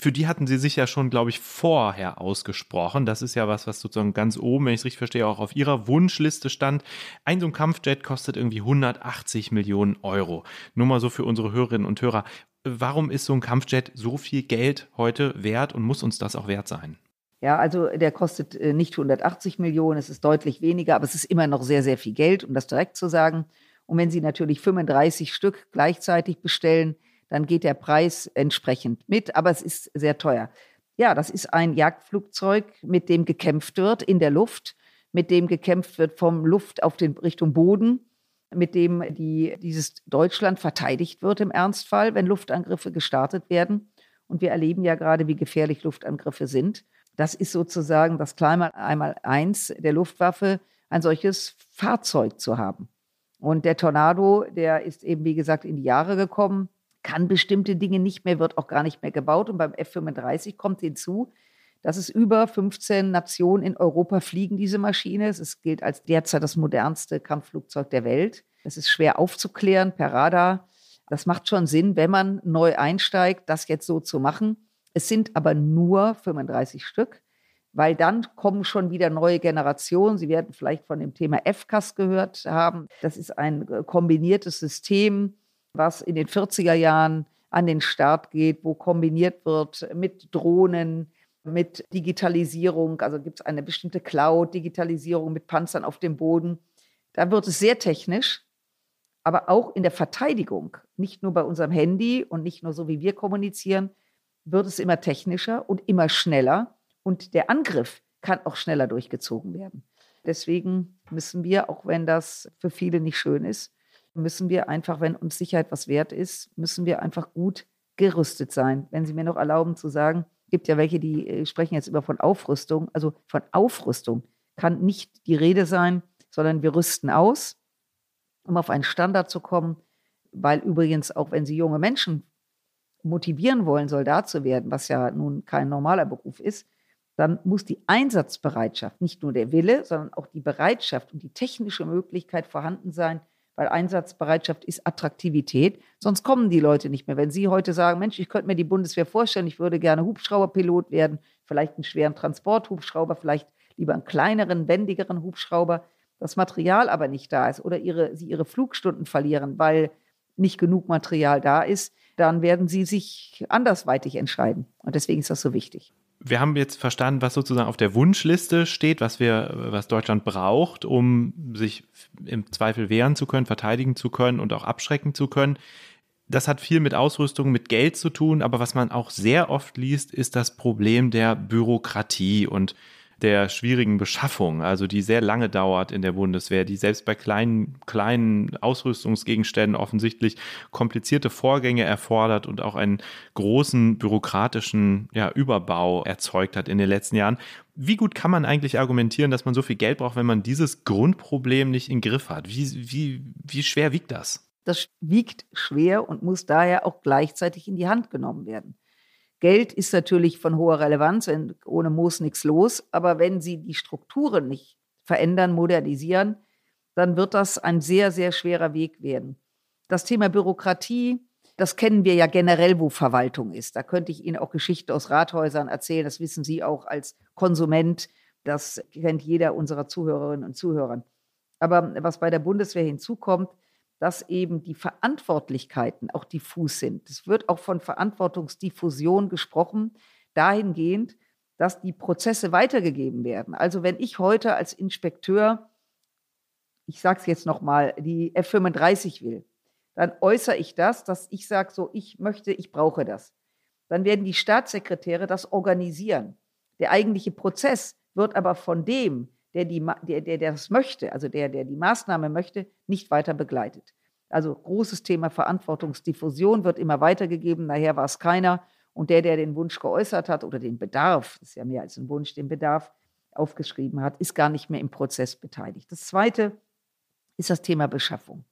für die hatten sie sich ja schon, glaube ich, vorher ausgesprochen. Das ist ja was, was sozusagen ganz oben, wenn ich es richtig verstehe, auch auf ihrer Wunschliste stand. Ein so ein Kampfjet kostet irgendwie 180 Millionen Euro. Nur mal so für unsere Hörerinnen und Hörer. Warum ist so ein Kampfjet so viel Geld heute wert und muss uns das auch wert sein? Ja, also der kostet äh, nicht 180 Millionen, es ist deutlich weniger, aber es ist immer noch sehr, sehr viel Geld, um das direkt zu sagen. Und wenn Sie natürlich 35 Stück gleichzeitig bestellen, dann geht der Preis entsprechend mit, aber es ist sehr teuer. Ja, das ist ein Jagdflugzeug, mit dem gekämpft wird in der Luft, mit dem gekämpft wird vom Luft auf den Richtung Boden, mit dem die, dieses Deutschland verteidigt wird im Ernstfall, wenn Luftangriffe gestartet werden. Und wir erleben ja gerade, wie gefährlich Luftangriffe sind. Das ist sozusagen das Kleinmal einmal eins der Luftwaffe, ein solches Fahrzeug zu haben. Und der Tornado, der ist eben, wie gesagt, in die Jahre gekommen kann bestimmte Dinge nicht mehr, wird auch gar nicht mehr gebaut. Und beim F-35 kommt hinzu, dass es über 15 Nationen in Europa fliegen, diese Maschine. Es gilt als derzeit das modernste Kampfflugzeug der Welt. Es ist schwer aufzuklären per Radar. Das macht schon Sinn, wenn man neu einsteigt, das jetzt so zu machen. Es sind aber nur 35 Stück, weil dann kommen schon wieder neue Generationen. Sie werden vielleicht von dem Thema FCAS gehört haben. Das ist ein äh, kombiniertes System was in den 40er Jahren an den Start geht, wo kombiniert wird mit Drohnen, mit Digitalisierung. Also gibt es eine bestimmte Cloud, Digitalisierung mit Panzern auf dem Boden. Da wird es sehr technisch, aber auch in der Verteidigung, nicht nur bei unserem Handy und nicht nur so, wie wir kommunizieren, wird es immer technischer und immer schneller. Und der Angriff kann auch schneller durchgezogen werden. Deswegen müssen wir, auch wenn das für viele nicht schön ist, müssen wir einfach, wenn uns Sicherheit was wert ist, müssen wir einfach gut gerüstet sein. Wenn Sie mir noch erlauben zu sagen, gibt ja welche, die äh, sprechen jetzt über von Aufrüstung. Also von Aufrüstung kann nicht die Rede sein, sondern wir rüsten aus, um auf einen Standard zu kommen, weil übrigens auch wenn Sie junge Menschen motivieren wollen, Soldat zu werden, was ja nun kein normaler Beruf ist, dann muss die Einsatzbereitschaft, nicht nur der Wille, sondern auch die Bereitschaft und die technische Möglichkeit vorhanden sein, weil Einsatzbereitschaft ist Attraktivität. Sonst kommen die Leute nicht mehr. Wenn Sie heute sagen, Mensch, ich könnte mir die Bundeswehr vorstellen, ich würde gerne Hubschrauberpilot werden, vielleicht einen schweren Transporthubschrauber, vielleicht lieber einen kleineren, wendigeren Hubschrauber, das Material aber nicht da ist oder ihre, Sie Ihre Flugstunden verlieren, weil nicht genug Material da ist, dann werden Sie sich andersweitig entscheiden. Und deswegen ist das so wichtig wir haben jetzt verstanden, was sozusagen auf der Wunschliste steht, was wir, was Deutschland braucht, um sich im Zweifel wehren zu können, verteidigen zu können und auch abschrecken zu können. Das hat viel mit Ausrüstung, mit Geld zu tun, aber was man auch sehr oft liest, ist das Problem der Bürokratie und der schwierigen Beschaffung, also die sehr lange dauert in der Bundeswehr, die selbst bei kleinen, kleinen Ausrüstungsgegenständen offensichtlich komplizierte Vorgänge erfordert und auch einen großen bürokratischen ja, Überbau erzeugt hat in den letzten Jahren. Wie gut kann man eigentlich argumentieren, dass man so viel Geld braucht, wenn man dieses Grundproblem nicht im Griff hat? Wie, wie, wie schwer wiegt das? Das wiegt schwer und muss daher auch gleichzeitig in die Hand genommen werden. Geld ist natürlich von hoher Relevanz, wenn ohne Moos nichts los, aber wenn Sie die Strukturen nicht verändern, modernisieren, dann wird das ein sehr, sehr schwerer Weg werden. Das Thema Bürokratie, das kennen wir ja generell, wo Verwaltung ist. Da könnte ich Ihnen auch Geschichten aus Rathäusern erzählen, das wissen Sie auch als Konsument, das kennt jeder unserer Zuhörerinnen und Zuhörer. Aber was bei der Bundeswehr hinzukommt, dass eben die Verantwortlichkeiten auch diffus sind. Es wird auch von Verantwortungsdiffusion gesprochen, dahingehend, dass die Prozesse weitergegeben werden. Also wenn ich heute als Inspekteur, ich sage es jetzt nochmal, die F35 will, dann äußere ich das, dass ich sage, so, ich möchte, ich brauche das. Dann werden die Staatssekretäre das organisieren. Der eigentliche Prozess wird aber von dem, der, die, der, der, der das möchte, also der, der die Maßnahme möchte, nicht weiter begleitet. Also großes Thema Verantwortungsdiffusion wird immer weitergegeben, nachher war es keiner. Und der, der den Wunsch geäußert hat oder den Bedarf, das ist ja mehr als ein Wunsch, den Bedarf aufgeschrieben hat, ist gar nicht mehr im Prozess beteiligt. Das Zweite ist das Thema Beschaffung.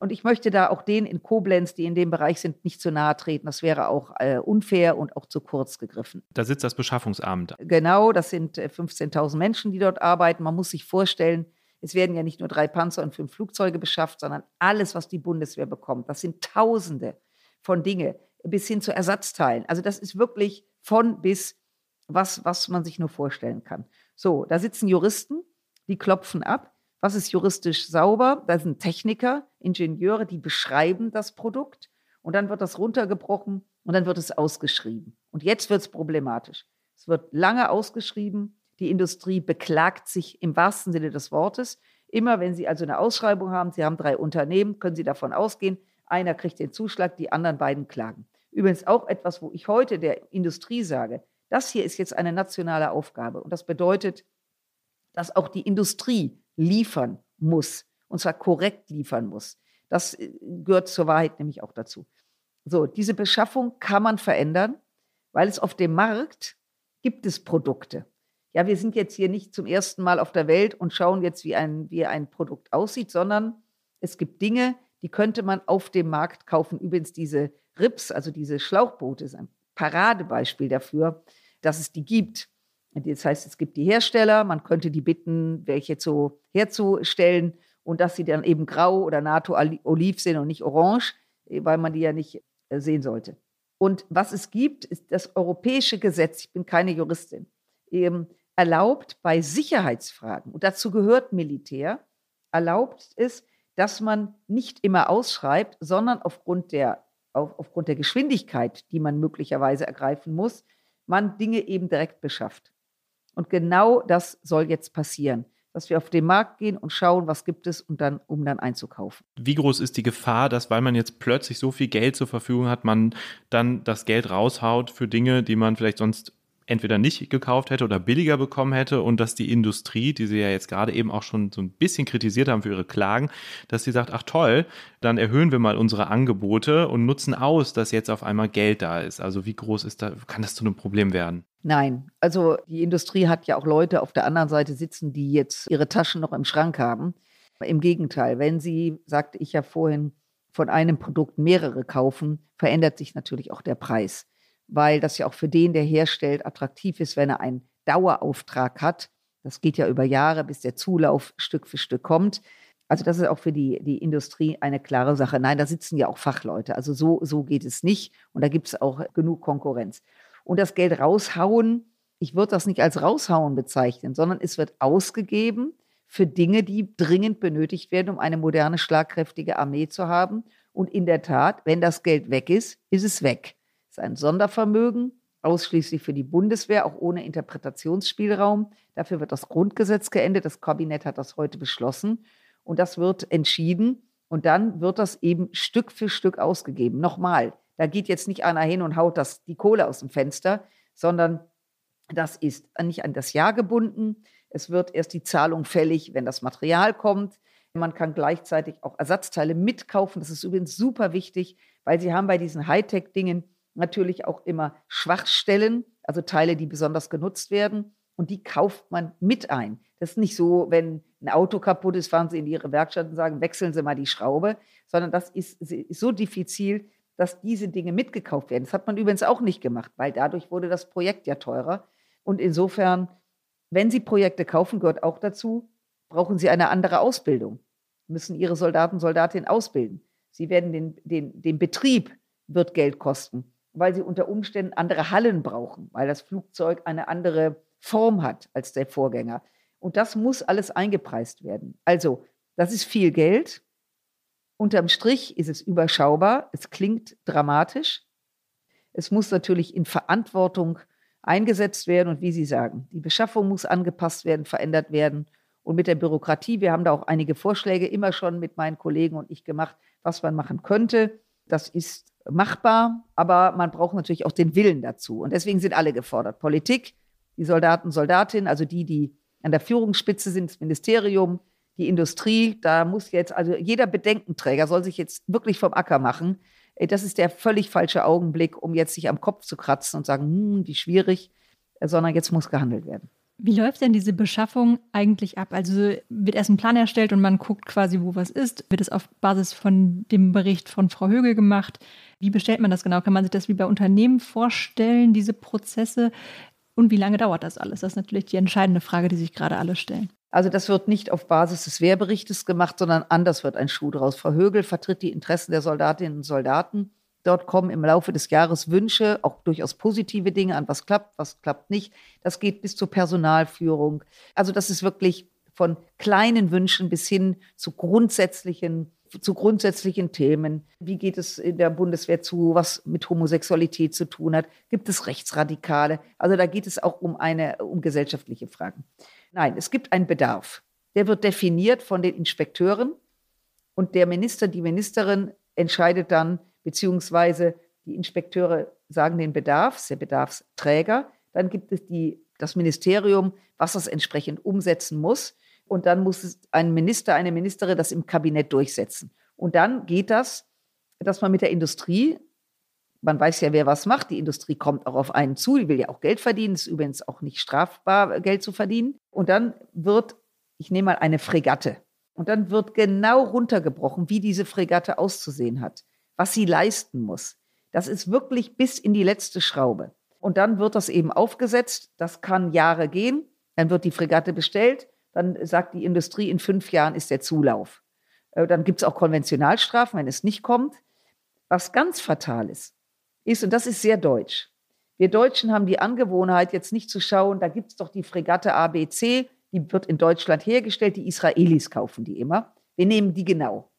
Und ich möchte da auch denen in Koblenz, die in dem Bereich sind, nicht zu nahe treten. Das wäre auch äh, unfair und auch zu kurz gegriffen. Da sitzt das Beschaffungsamt. Genau, das sind äh, 15.000 Menschen, die dort arbeiten. Man muss sich vorstellen, es werden ja nicht nur drei Panzer und fünf Flugzeuge beschafft, sondern alles, was die Bundeswehr bekommt. Das sind Tausende von Dinge bis hin zu Ersatzteilen. Also das ist wirklich von bis, was, was man sich nur vorstellen kann. So, da sitzen Juristen, die klopfen ab was ist juristisch sauber? Da sind Techniker, Ingenieure, die beschreiben das Produkt und dann wird das runtergebrochen und dann wird es ausgeschrieben. Und jetzt wird es problematisch. Es wird lange ausgeschrieben. Die Industrie beklagt sich im wahrsten Sinne des Wortes. Immer wenn Sie also eine Ausschreibung haben, Sie haben drei Unternehmen, können Sie davon ausgehen, einer kriegt den Zuschlag, die anderen beiden klagen. Übrigens auch etwas, wo ich heute der Industrie sage, das hier ist jetzt eine nationale Aufgabe. Und das bedeutet, dass auch die Industrie liefern muss. Und zwar korrekt liefern muss. Das äh, gehört zur Wahrheit nämlich auch dazu. So, diese Beschaffung kann man verändern, weil es auf dem Markt gibt es Produkte. Ja, wir sind jetzt hier nicht zum ersten Mal auf der Welt und schauen jetzt, wie ein, wie ein Produkt aussieht, sondern es gibt Dinge, die könnte man auf dem Markt kaufen. Übrigens diese Rips, also diese Schlauchboote, ist ein Paradebeispiel dafür, dass es die gibt. Das heißt, es gibt die Hersteller, man könnte die bitten, welche zu, herzustellen und dass sie dann eben grau oder NATO-Oliv sind und nicht orange, weil man die ja nicht äh, sehen sollte. Und was es gibt, ist das europäische Gesetz, ich bin keine Juristin, eben erlaubt bei Sicherheitsfragen, und dazu gehört Militär, erlaubt es, dass man nicht immer ausschreibt, sondern aufgrund der, auf, aufgrund der Geschwindigkeit, die man möglicherweise ergreifen muss, man Dinge eben direkt beschafft. Und genau das soll jetzt passieren, dass wir auf den Markt gehen und schauen, was gibt es und dann, um dann einzukaufen. Wie groß ist die Gefahr, dass weil man jetzt plötzlich so viel Geld zur Verfügung hat, man dann das Geld raushaut für Dinge, die man vielleicht sonst entweder nicht gekauft hätte oder billiger bekommen hätte und dass die Industrie, die sie ja jetzt gerade eben auch schon so ein bisschen kritisiert haben für ihre Klagen, dass sie sagt, ach toll, dann erhöhen wir mal unsere Angebote und nutzen aus, dass jetzt auf einmal Geld da ist. Also wie groß ist da, kann das zu einem Problem werden? Nein, also die Industrie hat ja auch Leute auf der anderen Seite sitzen, die jetzt ihre Taschen noch im Schrank haben. Im Gegenteil, wenn sie, sagte ich ja vorhin, von einem Produkt mehrere kaufen, verändert sich natürlich auch der Preis weil das ja auch für den, der herstellt, attraktiv ist, wenn er einen Dauerauftrag hat. Das geht ja über Jahre, bis der Zulauf Stück für Stück kommt. Also das ist auch für die, die Industrie eine klare Sache. Nein, da sitzen ja auch Fachleute. Also so, so geht es nicht. Und da gibt es auch genug Konkurrenz. Und das Geld raushauen, ich würde das nicht als raushauen bezeichnen, sondern es wird ausgegeben für Dinge, die dringend benötigt werden, um eine moderne, schlagkräftige Armee zu haben. Und in der Tat, wenn das Geld weg ist, ist es weg ist ein Sondervermögen, ausschließlich für die Bundeswehr, auch ohne Interpretationsspielraum. Dafür wird das Grundgesetz geändert. Das Kabinett hat das heute beschlossen. Und das wird entschieden. Und dann wird das eben Stück für Stück ausgegeben. Nochmal, da geht jetzt nicht einer hin und haut das, die Kohle aus dem Fenster, sondern das ist nicht an das Jahr gebunden. Es wird erst die Zahlung fällig, wenn das Material kommt. Man kann gleichzeitig auch Ersatzteile mitkaufen. Das ist übrigens super wichtig, weil sie haben bei diesen Hightech-Dingen natürlich auch immer Schwachstellen, also Teile, die besonders genutzt werden. Und die kauft man mit ein. Das ist nicht so, wenn ein Auto kaputt ist, fahren Sie in Ihre Werkstatt und sagen, wechseln Sie mal die Schraube, sondern das ist, so diffizil, dass diese Dinge mitgekauft werden. Das hat man übrigens auch nicht gemacht, weil dadurch wurde das Projekt ja teurer. Und insofern, wenn Sie Projekte kaufen, gehört auch dazu, brauchen Sie eine andere Ausbildung, müssen Ihre Soldaten, Soldatinnen ausbilden. Sie werden den, den, den Betrieb wird Geld kosten, weil Sie unter Umständen andere Hallen brauchen, weil das Flugzeug eine andere Form hat als der Vorgänger. Und das muss alles eingepreist werden. Also, das ist viel Geld. Unterm Strich ist es überschaubar. Es klingt dramatisch. Es muss natürlich in Verantwortung eingesetzt werden. Und wie Sie sagen, die Beschaffung muss angepasst werden, verändert werden und mit der Bürokratie. Wir haben da auch einige Vorschläge immer schon mit meinen Kollegen und ich gemacht, was man machen könnte. Das ist machbar, aber man braucht natürlich auch den Willen dazu. Und deswegen sind alle gefordert. Politik, die Soldaten, Soldatinnen, also die, die an der Führungsspitze sind, das Ministerium, die Industrie. Da muss jetzt, also jeder Bedenkenträger soll sich jetzt wirklich vom Acker machen. Das ist der völlig falsche Augenblick, um jetzt sich am Kopf zu kratzen und sagen, hm, wie schwierig, sondern jetzt muss gehandelt werden. Wie läuft denn diese Beschaffung eigentlich ab? Also wird erst ein Plan erstellt und man guckt quasi, wo was ist? Wird es auf Basis von dem Bericht von Frau Högel gemacht? Wie bestellt man das genau? Kann man sich das wie bei Unternehmen vorstellen, diese Prozesse? Und wie lange dauert das alles? Das ist natürlich die entscheidende Frage, die sich gerade alle stellen. Also das wird nicht auf Basis des Wehrberichtes gemacht, sondern anders wird ein Schuh draus. Frau Högel vertritt die Interessen der Soldatinnen und Soldaten Dort kommen im Laufe des Jahres Wünsche, auch durchaus positive Dinge an, was klappt, was klappt nicht. Das geht bis zur Personalführung. Also das ist wirklich von kleinen Wünschen bis hin zu grundsätzlichen zu grundsätzlichen Themen. Wie geht es in der Bundeswehr zu, was mit Homosexualität zu tun hat? Gibt es Rechtsradikale? Also da geht es auch um eine um gesellschaftliche Fragen. Nein, es gibt einen Bedarf. Der wird definiert von den Inspekteuren und der Minister, die Ministerin entscheidet dann, beziehungsweise die Inspekteure sagen den Bedarf, der Bedarfsträger. Dann gibt es die, das Ministerium, was das entsprechend umsetzen muss. Und dann muss ein Minister, eine Ministerin das im Kabinett durchsetzen. Und dann geht das, dass man mit der Industrie, man weiß ja, wer was macht, die Industrie kommt auch auf einen zu, die will ja auch Geld verdienen, ist übrigens auch nicht strafbar, Geld zu verdienen. Und dann wird, ich nehme mal eine Fregatte, und dann wird genau runtergebrochen, wie diese Fregatte auszusehen hat was sie leisten muss. Das ist wirklich bis in die letzte Schraube. Und dann wird das eben aufgesetzt. Das kann Jahre gehen. Dann wird die Fregatte bestellt. Dann sagt die Industrie, in fünf Jahren ist der Zulauf. Äh, dann gibt es auch Konventionalstrafen, wenn es nicht kommt. Was ganz fatal ist, ist, und das ist sehr deutsch, wir Deutschen haben die Angewohnheit, jetzt nicht zu schauen, da gibt es doch die Fregatte ABC, die wird in Deutschland hergestellt, die Israelis kaufen die immer. Wir nehmen die genau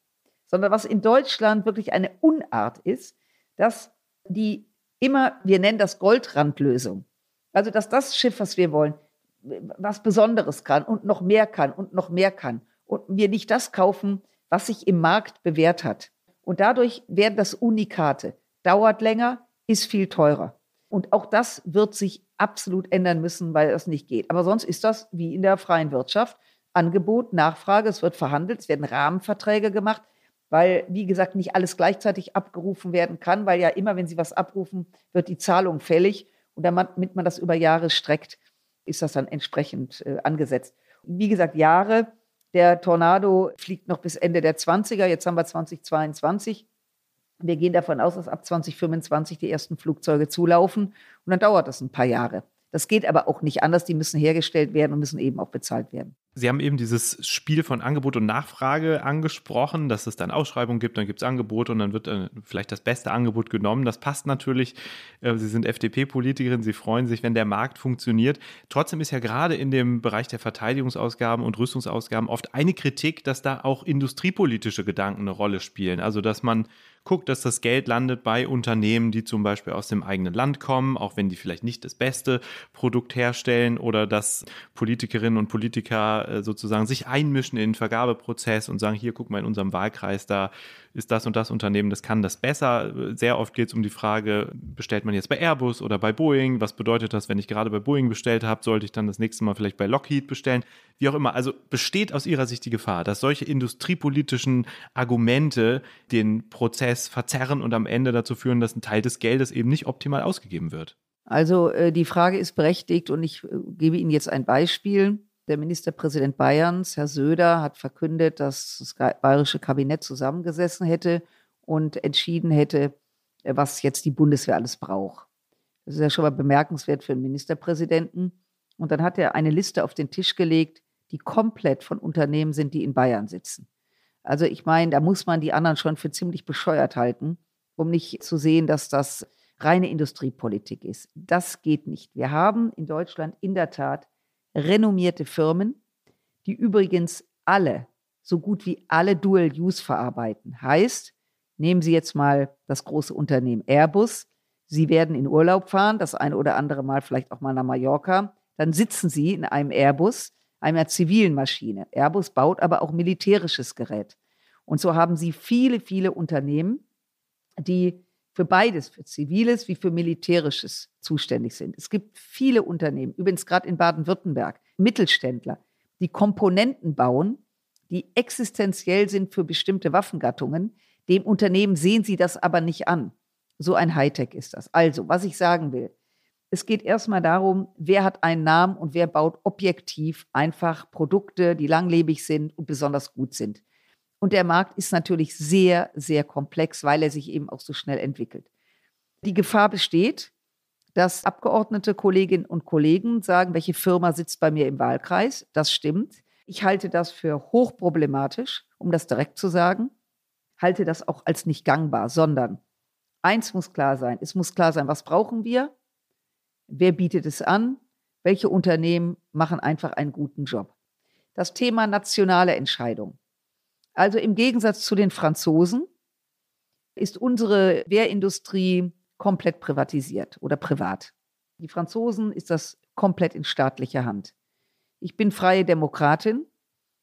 sondern was in Deutschland wirklich eine Unart ist, dass die immer, wir nennen das Goldrandlösung. Also, dass das Schiff, was wir wollen, was Besonderes kann und noch mehr kann und noch mehr kann. Und wir nicht das kaufen, was sich im Markt bewährt hat. Und dadurch werden das Unikate. Dauert länger, ist viel teurer. Und auch das wird sich absolut ändern müssen, weil das nicht geht. Aber sonst ist das wie in der freien Wirtschaft. Angebot, Nachfrage, es wird verhandelt, es werden Rahmenverträge gemacht weil, wie gesagt, nicht alles gleichzeitig abgerufen werden kann, weil ja immer, wenn Sie was abrufen, wird die Zahlung fällig. Und damit man das über Jahre streckt, ist das dann entsprechend äh, angesetzt. Wie gesagt, Jahre. Der Tornado fliegt noch bis Ende der 20er. Jetzt haben wir 2022. Wir gehen davon aus, dass ab 2025 die ersten Flugzeuge zulaufen. Und dann dauert das ein paar Jahre. Das geht aber auch nicht anders. Die müssen hergestellt werden und müssen eben auch bezahlt werden. Sie haben eben dieses Spiel von Angebot und Nachfrage angesprochen, dass es dann Ausschreibungen gibt, dann gibt es Angebote und dann wird äh, vielleicht das beste Angebot genommen. Das passt natürlich. Äh, Sie sind FDP-Politikerin, Sie freuen sich, wenn der Markt funktioniert. Trotzdem ist ja gerade in dem Bereich der Verteidigungsausgaben und Rüstungsausgaben oft eine Kritik, dass da auch industriepolitische Gedanken eine Rolle spielen. Also, dass man guckt, dass das Geld landet bei Unternehmen, die zum Beispiel aus dem eigenen Land kommen, auch wenn die vielleicht nicht das beste Produkt herstellen oder dass Politikerinnen und Politiker äh, sozusagen sich einmischen in den Vergabeprozess und sagen, hier guck mal in unserem Wahlkreis, da ist das und das Unternehmen, das kann das besser. Sehr oft geht es um die Frage, bestellt man jetzt bei Airbus oder bei Boeing? Was bedeutet das, wenn ich gerade bei Boeing bestellt habe, sollte ich dann das nächste Mal vielleicht bei Lockheed bestellen? Wie auch immer. Also besteht aus Ihrer Sicht die Gefahr, dass solche industriepolitischen Argumente den Prozess verzerren und am Ende dazu führen, dass ein Teil des Geldes eben nicht optimal ausgegeben wird? Also äh, die Frage ist berechtigt und ich äh, gebe Ihnen jetzt ein Beispiel. Der Ministerpräsident Bayerns, Herr Söder, hat verkündet, dass das bayerische Kabinett zusammengesessen hätte und entschieden hätte, äh, was jetzt die Bundeswehr alles braucht. Das ist ja schon mal bemerkenswert für einen Ministerpräsidenten. Und dann hat er eine Liste auf den Tisch gelegt, die komplett von Unternehmen sind, die in Bayern sitzen. Also ich meine, da muss man die anderen schon für ziemlich bescheuert halten, um nicht zu sehen, dass das reine Industriepolitik ist. Das geht nicht. Wir haben in Deutschland in der Tat renommierte Firmen, die übrigens alle, so gut wie alle Dual Use verarbeiten. Heißt, nehmen Sie jetzt mal das große Unternehmen Airbus. Sie werden in Urlaub fahren, das eine oder andere Mal vielleicht auch mal nach Mallorca. Dann sitzen Sie in einem Airbus, einer zivilen Maschine. Airbus baut aber auch militärisches Gerät. Und so haben Sie viele, viele Unternehmen, die für beides, für ziviles wie für militärisches zuständig sind. Es gibt viele Unternehmen, übrigens gerade in Baden-Württemberg, Mittelständler, die Komponenten bauen, die existenziell sind für bestimmte Waffengattungen. Dem Unternehmen sehen sie das aber nicht an. So ein Hightech ist das. Also, was ich sagen will, es geht erstmal darum, wer hat einen Namen und wer baut objektiv einfach Produkte, die langlebig sind und besonders gut sind. Und der Markt ist natürlich sehr, sehr komplex, weil er sich eben auch so schnell entwickelt. Die Gefahr besteht, dass Abgeordnete, Kolleginnen und Kollegen sagen, welche Firma sitzt bei mir im Wahlkreis. Das stimmt. Ich halte das für hochproblematisch, um das direkt zu sagen. Halte das auch als nicht gangbar, sondern eins muss klar sein. Es muss klar sein, was brauchen wir? Wer bietet es an? Welche Unternehmen machen einfach einen guten Job? Das Thema nationale Entscheidung. Also im Gegensatz zu den Franzosen ist unsere Wehrindustrie komplett privatisiert oder privat. Die Franzosen ist das komplett in staatlicher Hand. Ich bin freie Demokratin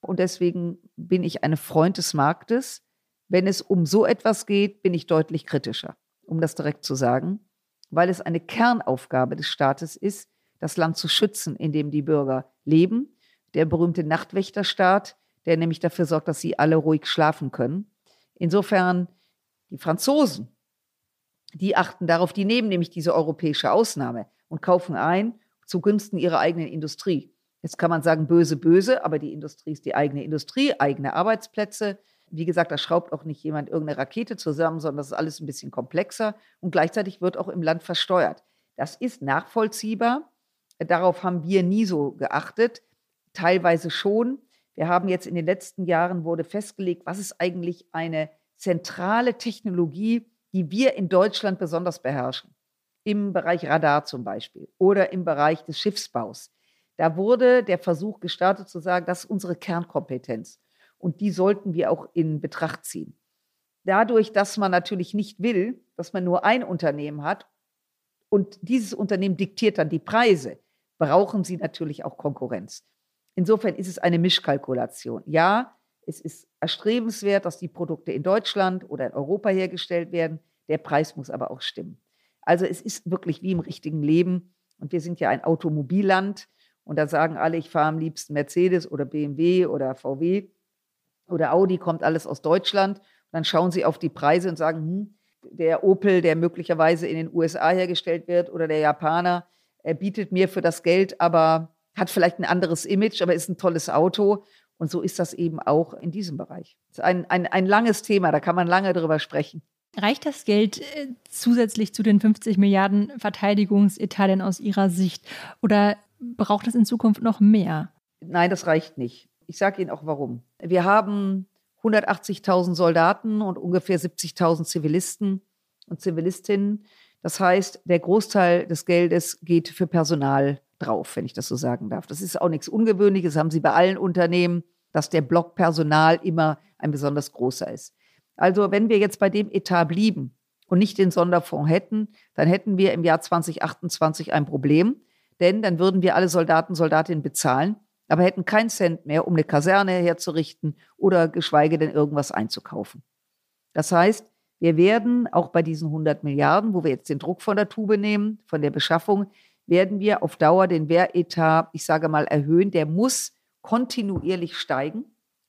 und deswegen bin ich eine Freund des Marktes. Wenn es um so etwas geht, bin ich deutlich kritischer, um das direkt zu sagen, weil es eine Kernaufgabe des Staates ist, das Land zu schützen, in dem die Bürger leben. Der berühmte Nachtwächterstaat, der nämlich dafür sorgt, dass sie alle ruhig schlafen können. Insofern, die Franzosen, die achten darauf, die nehmen nämlich diese europäische Ausnahme und kaufen ein zugunsten ihrer eigenen Industrie. Jetzt kann man sagen, böse, böse, aber die Industrie ist die eigene Industrie, eigene Arbeitsplätze. Wie gesagt, da schraubt auch nicht jemand irgendeine Rakete zusammen, sondern das ist alles ein bisschen komplexer und gleichzeitig wird auch im Land versteuert. Das ist nachvollziehbar. Darauf haben wir nie so geachtet, teilweise schon. Wir haben jetzt in den letzten Jahren wurde festgelegt, was ist eigentlich eine zentrale Technologie, die wir in Deutschland besonders beherrschen. Im Bereich Radar zum Beispiel oder im Bereich des Schiffsbaus. Da wurde der Versuch gestartet zu sagen, das ist unsere Kernkompetenz. Und die sollten wir auch in Betracht ziehen. Dadurch, dass man natürlich nicht will, dass man nur ein Unternehmen hat und dieses Unternehmen diktiert dann die Preise, brauchen sie natürlich auch Konkurrenz. Insofern ist es eine Mischkalkulation. Ja, es ist erstrebenswert, dass die Produkte in Deutschland oder in Europa hergestellt werden. Der Preis muss aber auch stimmen. Also es ist wirklich wie im richtigen Leben. Und wir sind ja ein Automobilland. Und da sagen alle, ich fahre am liebsten Mercedes oder BMW oder VW oder Audi, kommt alles aus Deutschland. Und dann schauen sie auf die Preise und sagen, hm, der Opel, der möglicherweise in den USA hergestellt wird oder der Japaner, er bietet mir für das Geld aber hat vielleicht ein anderes Image, aber ist ein tolles Auto. Und so ist das eben auch in diesem Bereich. Das ist ein, ein, ein langes Thema, da kann man lange drüber sprechen. Reicht das Geld äh, zusätzlich zu den 50 Milliarden Verteidigungsetat denn aus Ihrer Sicht? Oder braucht es in Zukunft noch mehr? Nein, das reicht nicht. Ich sage Ihnen auch warum. Wir haben 180.000 Soldaten und ungefähr 70.000 Zivilisten und Zivilistinnen. Das heißt, der Großteil des Geldes geht für Personal drauf, wenn ich das so sagen darf. Das ist auch nichts Ungewöhnliches, haben sie bei allen Unternehmen, dass der Block Personal immer ein besonders großer ist. Also wenn wir jetzt bei dem Etat blieben und nicht den Sonderfonds hätten, dann hätten wir im Jahr 2028 ein Problem, denn dann würden wir alle Soldaten, Soldatinnen bezahlen, aber hätten keinen Cent mehr, um eine Kaserne herzurichten oder geschweige denn irgendwas einzukaufen. Das heißt, wir werden auch bei diesen 100 Milliarden, wo wir jetzt den Druck von der Tube nehmen, von der Beschaffung, werden wir auf Dauer den Wehretat, ich sage mal, erhöhen. Der muss kontinuierlich steigen.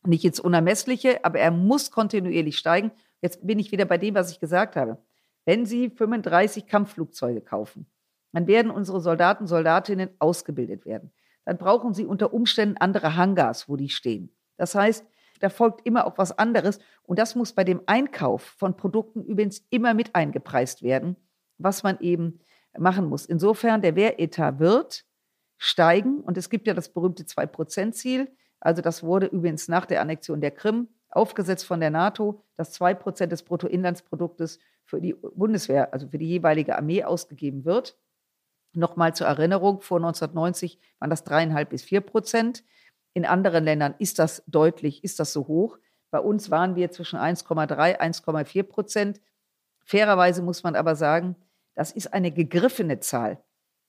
Nicht ins Unermessliche, aber er muss kontinuierlich steigen. Jetzt bin ich wieder bei dem, was ich gesagt habe. Wenn Sie 35 Kampfflugzeuge kaufen, dann werden unsere Soldaten, Soldatinnen ausgebildet werden. Dann brauchen sie unter Umständen andere Hangars, wo die stehen. Das heißt, da folgt immer auch was anderes. Und das muss bei dem Einkauf von Produkten übrigens immer mit eingepreist werden, was man eben machen muss. Insofern, der Wehretat wird steigen. Und es gibt ja das berühmte 2-Prozent-Ziel. Also das wurde übrigens nach der Annexion der Krim aufgesetzt von der NATO, dass 2 Prozent des Bruttoinlandsproduktes für die Bundeswehr, also für die jeweilige Armee ausgegeben wird. Nochmal zur Erinnerung, vor 1990 waren das dreieinhalb bis vier Prozent. In anderen Ländern ist das deutlich, ist das so hoch. Bei uns waren wir zwischen 1,3, 1,4 Prozent. Fairerweise muss man aber sagen, das ist eine gegriffene Zahl.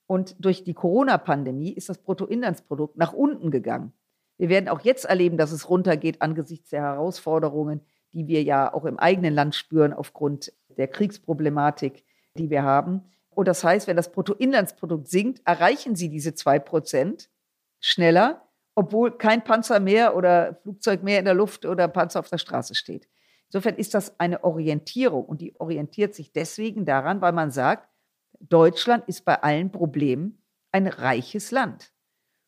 Und durch die Corona-Pandemie ist das Bruttoinlandsprodukt nach unten gegangen. Wir werden auch jetzt erleben, dass es runtergeht angesichts der Herausforderungen, die wir ja auch im eigenen Land spüren aufgrund der Kriegsproblematik, die wir haben. Und das heißt, wenn das Bruttoinlandsprodukt sinkt, erreichen Sie diese zwei Prozent schneller, obwohl kein Panzer mehr oder Flugzeug mehr in der Luft oder Panzer auf der Straße steht. Insofern ist das eine Orientierung und die orientiert sich deswegen daran, weil man sagt, Deutschland ist bei allen Problemen ein reiches Land.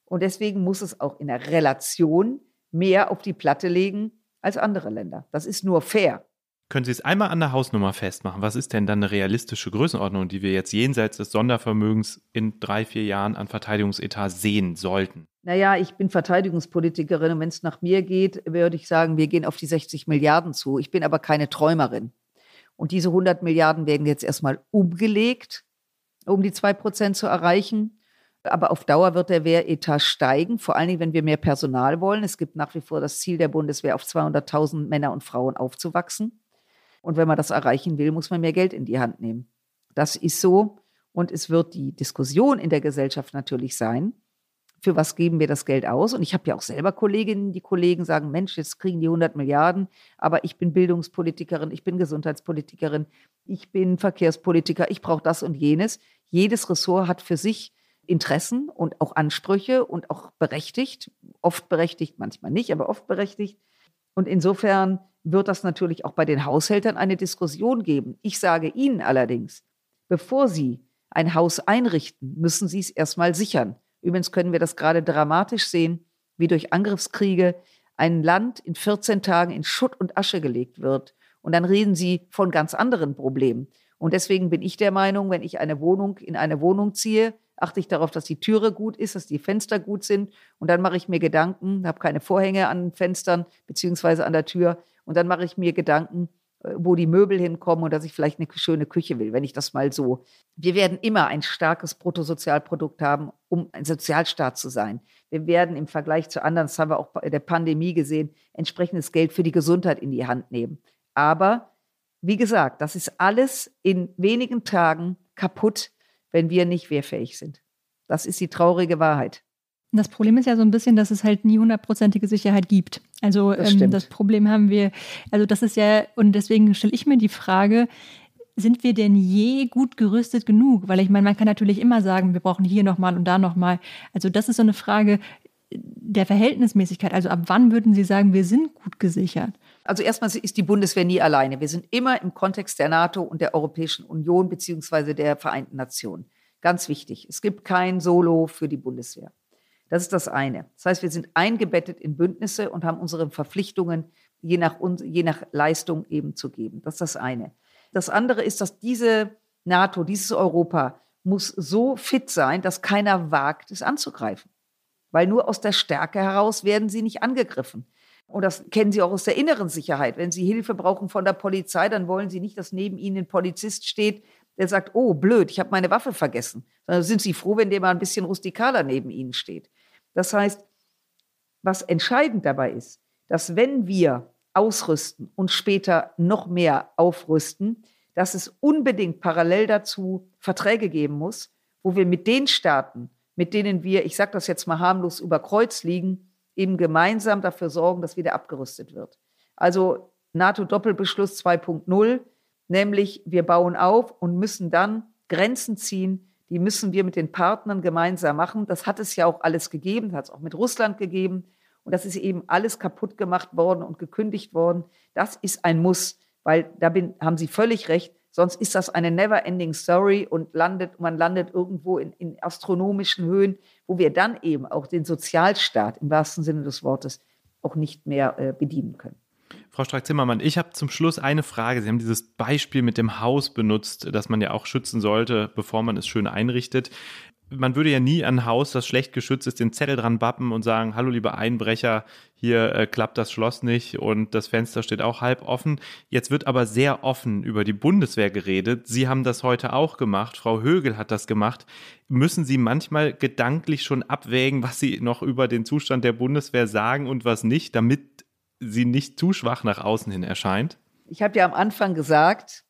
Und deswegen muss es auch in der Relation mehr auf die Platte legen als andere Länder. Das ist nur fair. Können Sie es einmal an der Hausnummer festmachen? Was ist denn dann eine realistische Größenordnung, die wir jetzt jenseits des Sondervermögens in drei, vier Jahren an Verteidigungsetat sehen sollten? Naja, ich bin Verteidigungspolitikerin und wenn es nach mir geht, würde ich sagen, wir gehen auf die 60 Milliarden zu. Ich bin aber keine Träumerin. Und diese 100 Milliarden werden jetzt erstmal umgelegt, um die 2 Prozent zu erreichen. Aber auf Dauer wird der Wehretat steigen, vor allen Dingen, wenn wir mehr Personal wollen. Es gibt nach wie vor das Ziel der Bundeswehr, auf 200.000 Männer und Frauen aufzuwachsen. Und wenn man das erreichen will, muss man mehr Geld in die Hand nehmen. Das ist so. Und es wird die Diskussion in der Gesellschaft natürlich sein, für was geben wir das Geld aus? Und ich habe ja auch selber Kolleginnen, die Kollegen sagen, Mensch, jetzt kriegen die 100 Milliarden, aber ich bin Bildungspolitikerin, ich bin Gesundheitspolitikerin, ich bin Verkehrspolitiker, ich brauche das und jenes. Jedes Ressort hat für sich Interessen und auch Ansprüche und auch berechtigt, oft berechtigt, manchmal nicht, aber oft berechtigt. Und insofern wird das natürlich auch bei den Haushältern eine Diskussion geben. Ich sage Ihnen allerdings, bevor Sie ein Haus einrichten, müssen Sie es erstmal sichern. Übrigens können wir das gerade dramatisch sehen, wie durch Angriffskriege ein Land in 14 Tagen in Schutt und Asche gelegt wird. Und dann reden Sie von ganz anderen Problemen. Und deswegen bin ich der Meinung, wenn ich eine Wohnung in eine Wohnung ziehe, achte ich darauf, dass die Türe gut ist, dass die Fenster gut sind. Und dann mache ich mir Gedanken, habe keine Vorhänge an den Fenstern beziehungsweise an der Tür. Und dann mache ich mir Gedanken, äh, wo die Möbel hinkommen und dass ich vielleicht eine schöne Küche will, wenn ich das mal so. Wir werden immer ein starkes Bruttosozialprodukt haben, um ein Sozialstaat zu sein. Wir werden im Vergleich zu anderen, das haben wir auch bei der Pandemie gesehen, entsprechendes Geld für die Gesundheit in die Hand nehmen. Aber wie gesagt, das ist alles in wenigen Tagen kaputt, wenn wir nicht wehrfähig sind. Das ist die traurige Wahrheit. Das Problem ist ja so ein bisschen, dass es halt nie hundertprozentige Sicherheit gibt. Also das, ähm, das, Problem haben wir, also das ist ja, und deswegen stelle ich mir die Frage, sind wir denn je gut gerüstet genug? Weil ich meine, man kann natürlich immer sagen, wir brauchen hier nochmal und da nochmal. Also das ist so eine Frage der Verhältnismäßigkeit. Also ab wann würden Sie sagen, wir sind gut gesichert? Also erstmal ist die Bundeswehr nie alleine. Wir sind immer im Kontext der NATO und der Europäischen Union beziehungsweise der Vereinten Nationen. Ganz wichtig. Es gibt kein Solo für die Bundeswehr. Das ist das eine. Das heißt, wir sind eingebettet in Bündnisse und haben unsere Verpflichtungen je nach, je nach Leistung eben zu geben. Das ist das eine. Das andere ist, dass diese NATO, dieses Europa muss so fit sein, dass keiner wagt, es anzugreifen. Weil nur aus der Stärke heraus werden sie nicht angegriffen. Und das kennen Sie auch aus der inneren Sicherheit. Wenn Sie Hilfe brauchen von der Polizei, dann wollen Sie nicht, dass neben Ihnen ein Polizist steht, der sagt, oh, blöd, ich habe meine Waffe vergessen. Sondern sind Sie froh, wenn der mal ein bisschen rustikaler neben Ihnen steht. Das heißt, was entscheidend dabei ist, dass wenn wir ausrüsten und später noch mehr aufrüsten, dass es unbedingt parallel dazu Verträge geben muss, wo wir mit den Staaten, mit denen wir, ich sage das jetzt mal harmlos, über Kreuz liegen, eben gemeinsam dafür sorgen, dass wieder abgerüstet wird. Also NATO-Doppelbeschluss 2.0, nämlich wir bauen auf und müssen dann Grenzen ziehen, die müssen wir mit den Partnern gemeinsam machen. Das hat es ja auch alles gegeben, hat es auch mit Russland gegeben. Und das ist eben alles kaputt gemacht worden und gekündigt worden. Das ist ein Muss, weil da bin, haben Sie völlig recht. Sonst ist das eine never-ending Story und landet, man landet irgendwo in, in astronomischen Höhen, wo wir dann eben auch den Sozialstaat im wahrsten Sinne des Wortes auch nicht mehr äh, bedienen können. Frau Strack-Zimmermann, ich habe zum Schluss eine Frage. Sie haben dieses Beispiel mit dem Haus benutzt, das man ja auch schützen sollte, bevor man es schön einrichtet. Man würde ja nie an ein Haus, das schlecht geschützt ist, den Zettel dran bappen und sagen, hallo liebe Einbrecher, hier äh, klappt das Schloss nicht und das Fenster steht auch halb offen. Jetzt wird aber sehr offen über die Bundeswehr geredet. Sie haben das heute auch gemacht, Frau Högel hat das gemacht. Müssen Sie manchmal gedanklich schon abwägen, was Sie noch über den Zustand der Bundeswehr sagen und was nicht, damit sie nicht zu schwach nach außen hin erscheint? Ich habe ja am Anfang gesagt,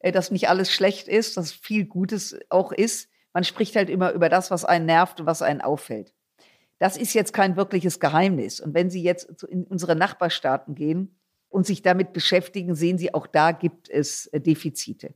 äh, dass nicht alles schlecht ist, dass viel Gutes auch ist. Man spricht halt immer über das, was einen nervt und was einen auffällt. Das ist jetzt kein wirkliches Geheimnis. Und wenn Sie jetzt in unsere Nachbarstaaten gehen und sich damit beschäftigen, sehen Sie, auch da gibt es äh, Defizite.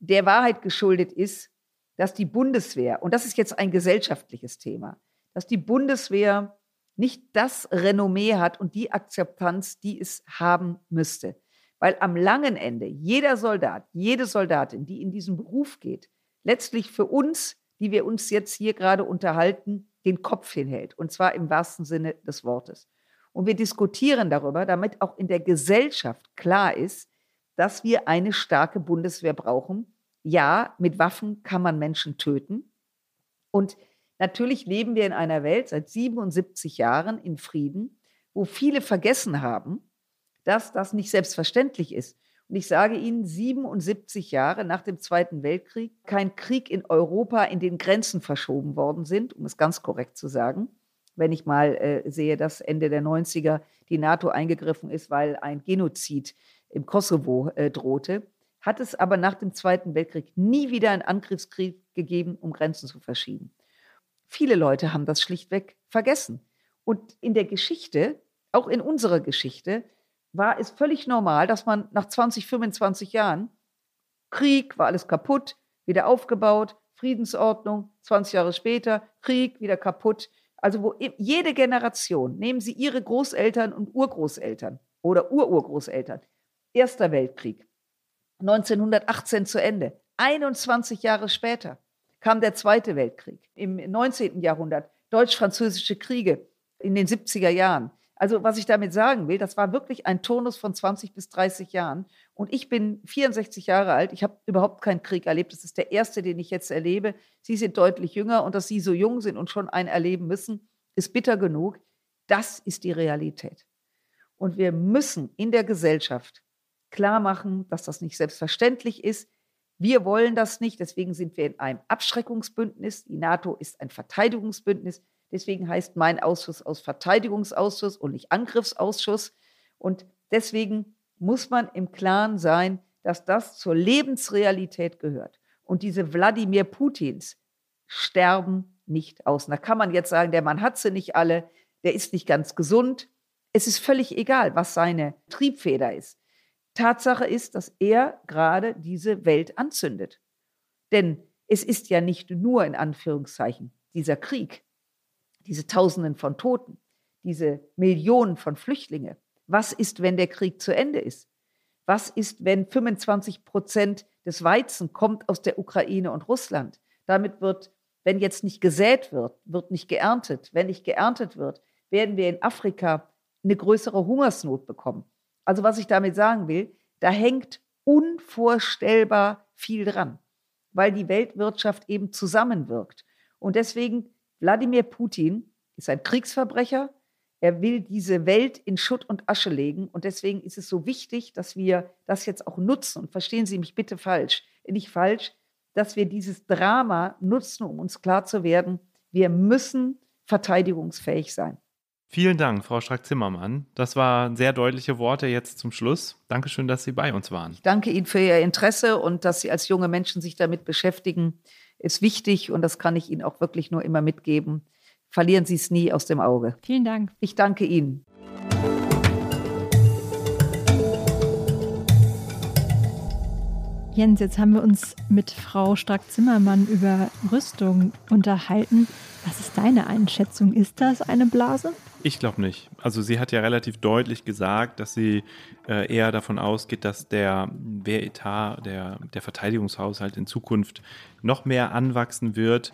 Der Wahrheit geschuldet ist, dass die Bundeswehr, und das ist jetzt ein gesellschaftliches Thema, dass die Bundeswehr nicht das Renommee hat und die Akzeptanz, die es haben müsste. Weil am langen Ende jeder Soldat, jede Soldatin, die in diesen Beruf geht, letztlich für uns, die wir uns jetzt hier gerade unterhalten, den Kopf hinhält. Und zwar im wahrsten Sinne des Wortes. Und wir diskutieren darüber, damit auch in der Gesellschaft klar ist, dass wir eine starke Bundeswehr brauchen. Ja, mit Waffen kann man Menschen töten. Und Natürlich leben wir in einer Welt seit 77 Jahren in Frieden, wo viele vergessen haben, dass das nicht selbstverständlich ist. Und ich sage Ihnen, 77 Jahre nach dem Zweiten Weltkrieg, kein Krieg in Europa, in den Grenzen verschoben worden sind, um es ganz korrekt zu sagen. Wenn ich mal äh, sehe, dass Ende der 90er die NATO eingegriffen ist, weil ein Genozid im Kosovo äh, drohte, hat es aber nach dem Zweiten Weltkrieg nie wieder einen Angriffskrieg gegeben, um Grenzen zu verschieben. Viele Leute haben das schlichtweg vergessen. Und in der Geschichte, auch in unserer Geschichte, war es völlig normal, dass man nach 20, 25 Jahren Krieg, war alles kaputt, wieder aufgebaut, Friedensordnung, 20 Jahre später, Krieg, wieder kaputt. Also wo jede Generation, nehmen Sie Ihre Großeltern und Urgroßeltern oder Ururgroßeltern, Erster Weltkrieg, 1918 zu Ende, 21 Jahre später kam der Zweite Weltkrieg. Im 19. Jahrhundert deutsch-französische Kriege in den 70er Jahren. Also was ich damit sagen will, das war wirklich ein Turnus von 20 bis 30 Jahren. Und ich bin 64 Jahre alt. Ich habe überhaupt keinen Krieg erlebt. Das ist der erste, den ich jetzt erlebe. Sie sind deutlich jünger und dass Sie so jung sind und schon einen erleben müssen, ist bitter genug. Das ist die Realität. Und wir müssen in der Gesellschaft klar machen, dass das nicht selbstverständlich ist, wir wollen das nicht, deswegen sind wir in einem Abschreckungsbündnis. Die NATO ist ein Verteidigungsbündnis. Deswegen heißt mein Ausschuss aus Verteidigungsausschuss und nicht Angriffsausschuss. Und deswegen muss man im Klaren sein, dass das zur Lebensrealität gehört. Und diese Wladimir Putins sterben nicht aus. da kann man jetzt sagen, der Mann hat sie nicht alle, der ist nicht ganz gesund. Es ist völlig egal, was seine Triebfeder ist. Tatsache ist, dass er gerade diese Welt anzündet. Denn es ist ja nicht nur in Anführungszeichen dieser Krieg, diese Tausenden von Toten, diese Millionen von Flüchtlingen. Was ist, wenn der Krieg zu Ende ist? Was ist, wenn 25 Prozent des Weizen kommt aus der Ukraine und Russland? Damit wird, wenn jetzt nicht gesät wird, wird nicht geerntet. Wenn nicht geerntet wird, werden wir in Afrika eine größere Hungersnot bekommen. Also was ich damit sagen will, da hängt unvorstellbar viel dran, weil die Weltwirtschaft eben zusammenwirkt. Und deswegen, Wladimir Putin ist ein Kriegsverbrecher. Er will diese Welt in Schutt und Asche legen. Und deswegen ist es so wichtig, dass wir das jetzt auch nutzen. Und verstehen Sie mich bitte falsch, nicht falsch, dass wir dieses Drama nutzen, um uns klar zu werden, wir müssen verteidigungsfähig sein. Vielen Dank, Frau Strack-Zimmermann. Das waren sehr deutliche Worte jetzt zum Schluss. Dankeschön, dass Sie bei uns waren. Ich danke Ihnen für Ihr Interesse und dass Sie als junge Menschen sich damit beschäftigen, ist wichtig und das kann ich Ihnen auch wirklich nur immer mitgeben. Verlieren Sie es nie aus dem Auge. Vielen Dank. Ich danke Ihnen. Jens, jetzt haben wir uns mit Frau Strack-Zimmermann über Rüstung unterhalten. Was ist deine Einschätzung? Ist das eine Blase? Ich glaube nicht. Also sie hat ja relativ deutlich gesagt, dass sie äh, eher davon ausgeht, dass der Wehretat, der, der Verteidigungshaushalt in Zukunft noch mehr anwachsen wird.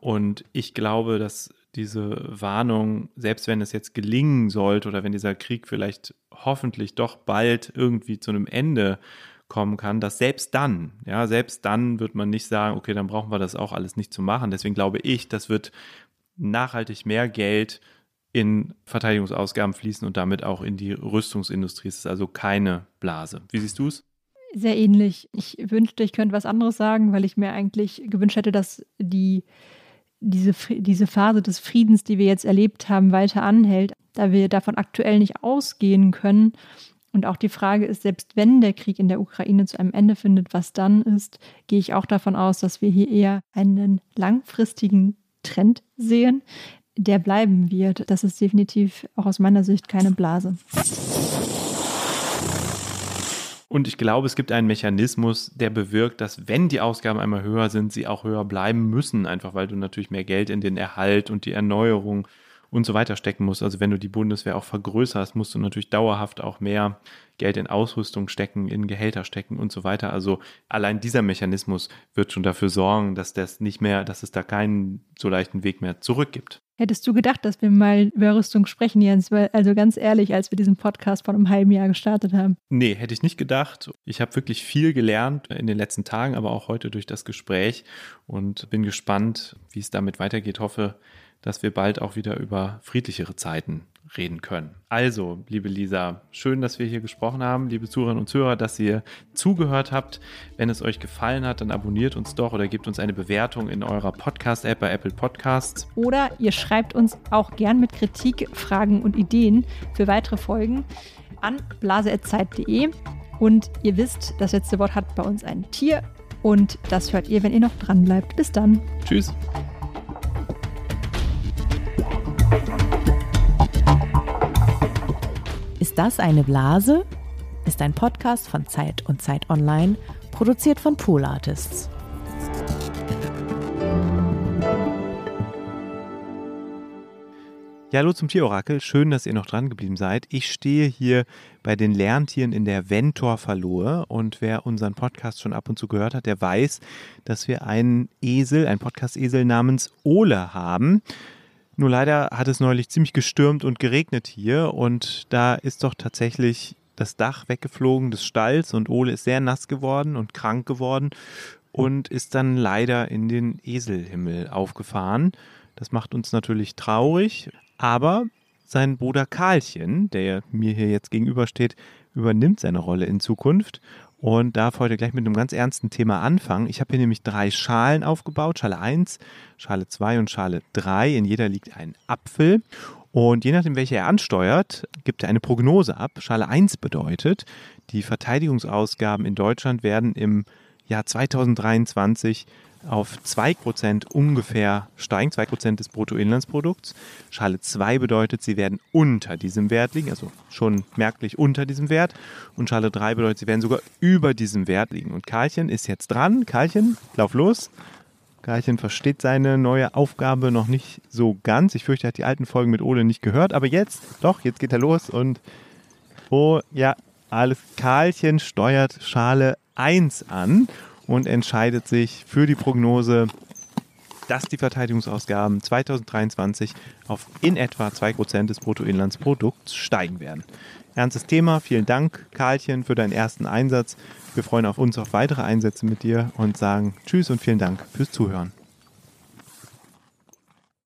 Und ich glaube, dass diese Warnung, selbst wenn es jetzt gelingen sollte oder wenn dieser Krieg vielleicht hoffentlich doch bald irgendwie zu einem Ende kommen kann, dass selbst dann, ja, selbst dann wird man nicht sagen, okay, dann brauchen wir das auch alles nicht zu machen. Deswegen glaube ich, das wird nachhaltig mehr Geld in Verteidigungsausgaben fließen und damit auch in die Rüstungsindustrie. Es ist also keine Blase. Wie siehst du es? Sehr ähnlich. Ich wünschte, ich könnte was anderes sagen, weil ich mir eigentlich gewünscht hätte, dass die, diese, diese Phase des Friedens, die wir jetzt erlebt haben, weiter anhält, da wir davon aktuell nicht ausgehen können und auch die Frage ist, selbst wenn der Krieg in der Ukraine zu einem Ende findet, was dann ist, gehe ich auch davon aus, dass wir hier eher einen langfristigen Trend sehen, der bleiben wird. Das ist definitiv auch aus meiner Sicht keine Blase. Und ich glaube, es gibt einen Mechanismus, der bewirkt, dass wenn die Ausgaben einmal höher sind, sie auch höher bleiben müssen, einfach weil du natürlich mehr Geld in den Erhalt und die Erneuerung und so weiter stecken musst. Also wenn du die Bundeswehr auch vergrößerst, musst du natürlich dauerhaft auch mehr Geld in Ausrüstung stecken, in Gehälter stecken und so weiter. Also allein dieser Mechanismus wird schon dafür sorgen, dass das nicht mehr, dass es da keinen so leichten Weg mehr zurück gibt. Hättest du gedacht, dass wir mal über Rüstung sprechen, Jens? Also ganz ehrlich, als wir diesen Podcast vor einem halben Jahr gestartet haben. Nee, hätte ich nicht gedacht. Ich habe wirklich viel gelernt in den letzten Tagen, aber auch heute durch das Gespräch und bin gespannt, wie es damit weitergeht. Hoffe, dass wir bald auch wieder über friedlichere Zeiten reden können. Also, liebe Lisa, schön, dass wir hier gesprochen haben. Liebe Zuhörerinnen und Zuhörer, dass ihr zugehört habt. Wenn es euch gefallen hat, dann abonniert uns doch oder gebt uns eine Bewertung in eurer Podcast-App bei Apple Podcasts. Oder ihr schreibt uns auch gern mit Kritik, Fragen und Ideen für weitere Folgen an blase.zeit.de. Und ihr wisst, das letzte Wort hat bei uns ein Tier. Und das hört ihr, wenn ihr noch dran bleibt. Bis dann. Tschüss. Ist das eine Blase? Ist ein Podcast von Zeit und Zeit Online, produziert von Pool Artists. Ja, hallo zum Tierorakel. Schön, dass ihr noch dran geblieben seid. Ich stehe hier bei den Lerntieren in der Ventor Verlohe und wer unseren Podcast schon ab und zu gehört hat, der weiß, dass wir einen Esel, einen Podcast-Esel namens Ole haben. Nur leider hat es neulich ziemlich gestürmt und geregnet hier und da ist doch tatsächlich das Dach weggeflogen des Stalls und Ole ist sehr nass geworden und krank geworden und ist dann leider in den Eselhimmel aufgefahren. Das macht uns natürlich traurig, aber sein Bruder Karlchen, der mir hier jetzt gegenübersteht, übernimmt seine Rolle in Zukunft und darf heute gleich mit einem ganz ernsten Thema anfangen. Ich habe hier nämlich drei Schalen aufgebaut, Schale 1, Schale 2 und Schale 3. In jeder liegt ein Apfel. Und je nachdem, welche er ansteuert, gibt er eine Prognose ab. Schale 1 bedeutet, die Verteidigungsausgaben in Deutschland werden im Jahr 2023 auf 2% ungefähr steigen, 2% des Bruttoinlandsprodukts. Schale 2 bedeutet, sie werden unter diesem Wert liegen, also schon merklich unter diesem Wert. Und Schale 3 bedeutet, sie werden sogar über diesem Wert liegen. Und Karlchen ist jetzt dran. Karlchen, lauf los. Karlchen versteht seine neue Aufgabe noch nicht so ganz. Ich fürchte, er hat die alten Folgen mit Ole nicht gehört. Aber jetzt, doch, jetzt geht er los und oh ja, alles. Karlchen steuert Schale 1 an und entscheidet sich für die Prognose, dass die Verteidigungsausgaben 2023 auf in etwa 2% des Bruttoinlandsprodukts steigen werden. Ernstes Thema. Vielen Dank, Karlchen, für deinen ersten Einsatz. Wir freuen auf uns auf weitere Einsätze mit dir und sagen Tschüss und vielen Dank fürs Zuhören.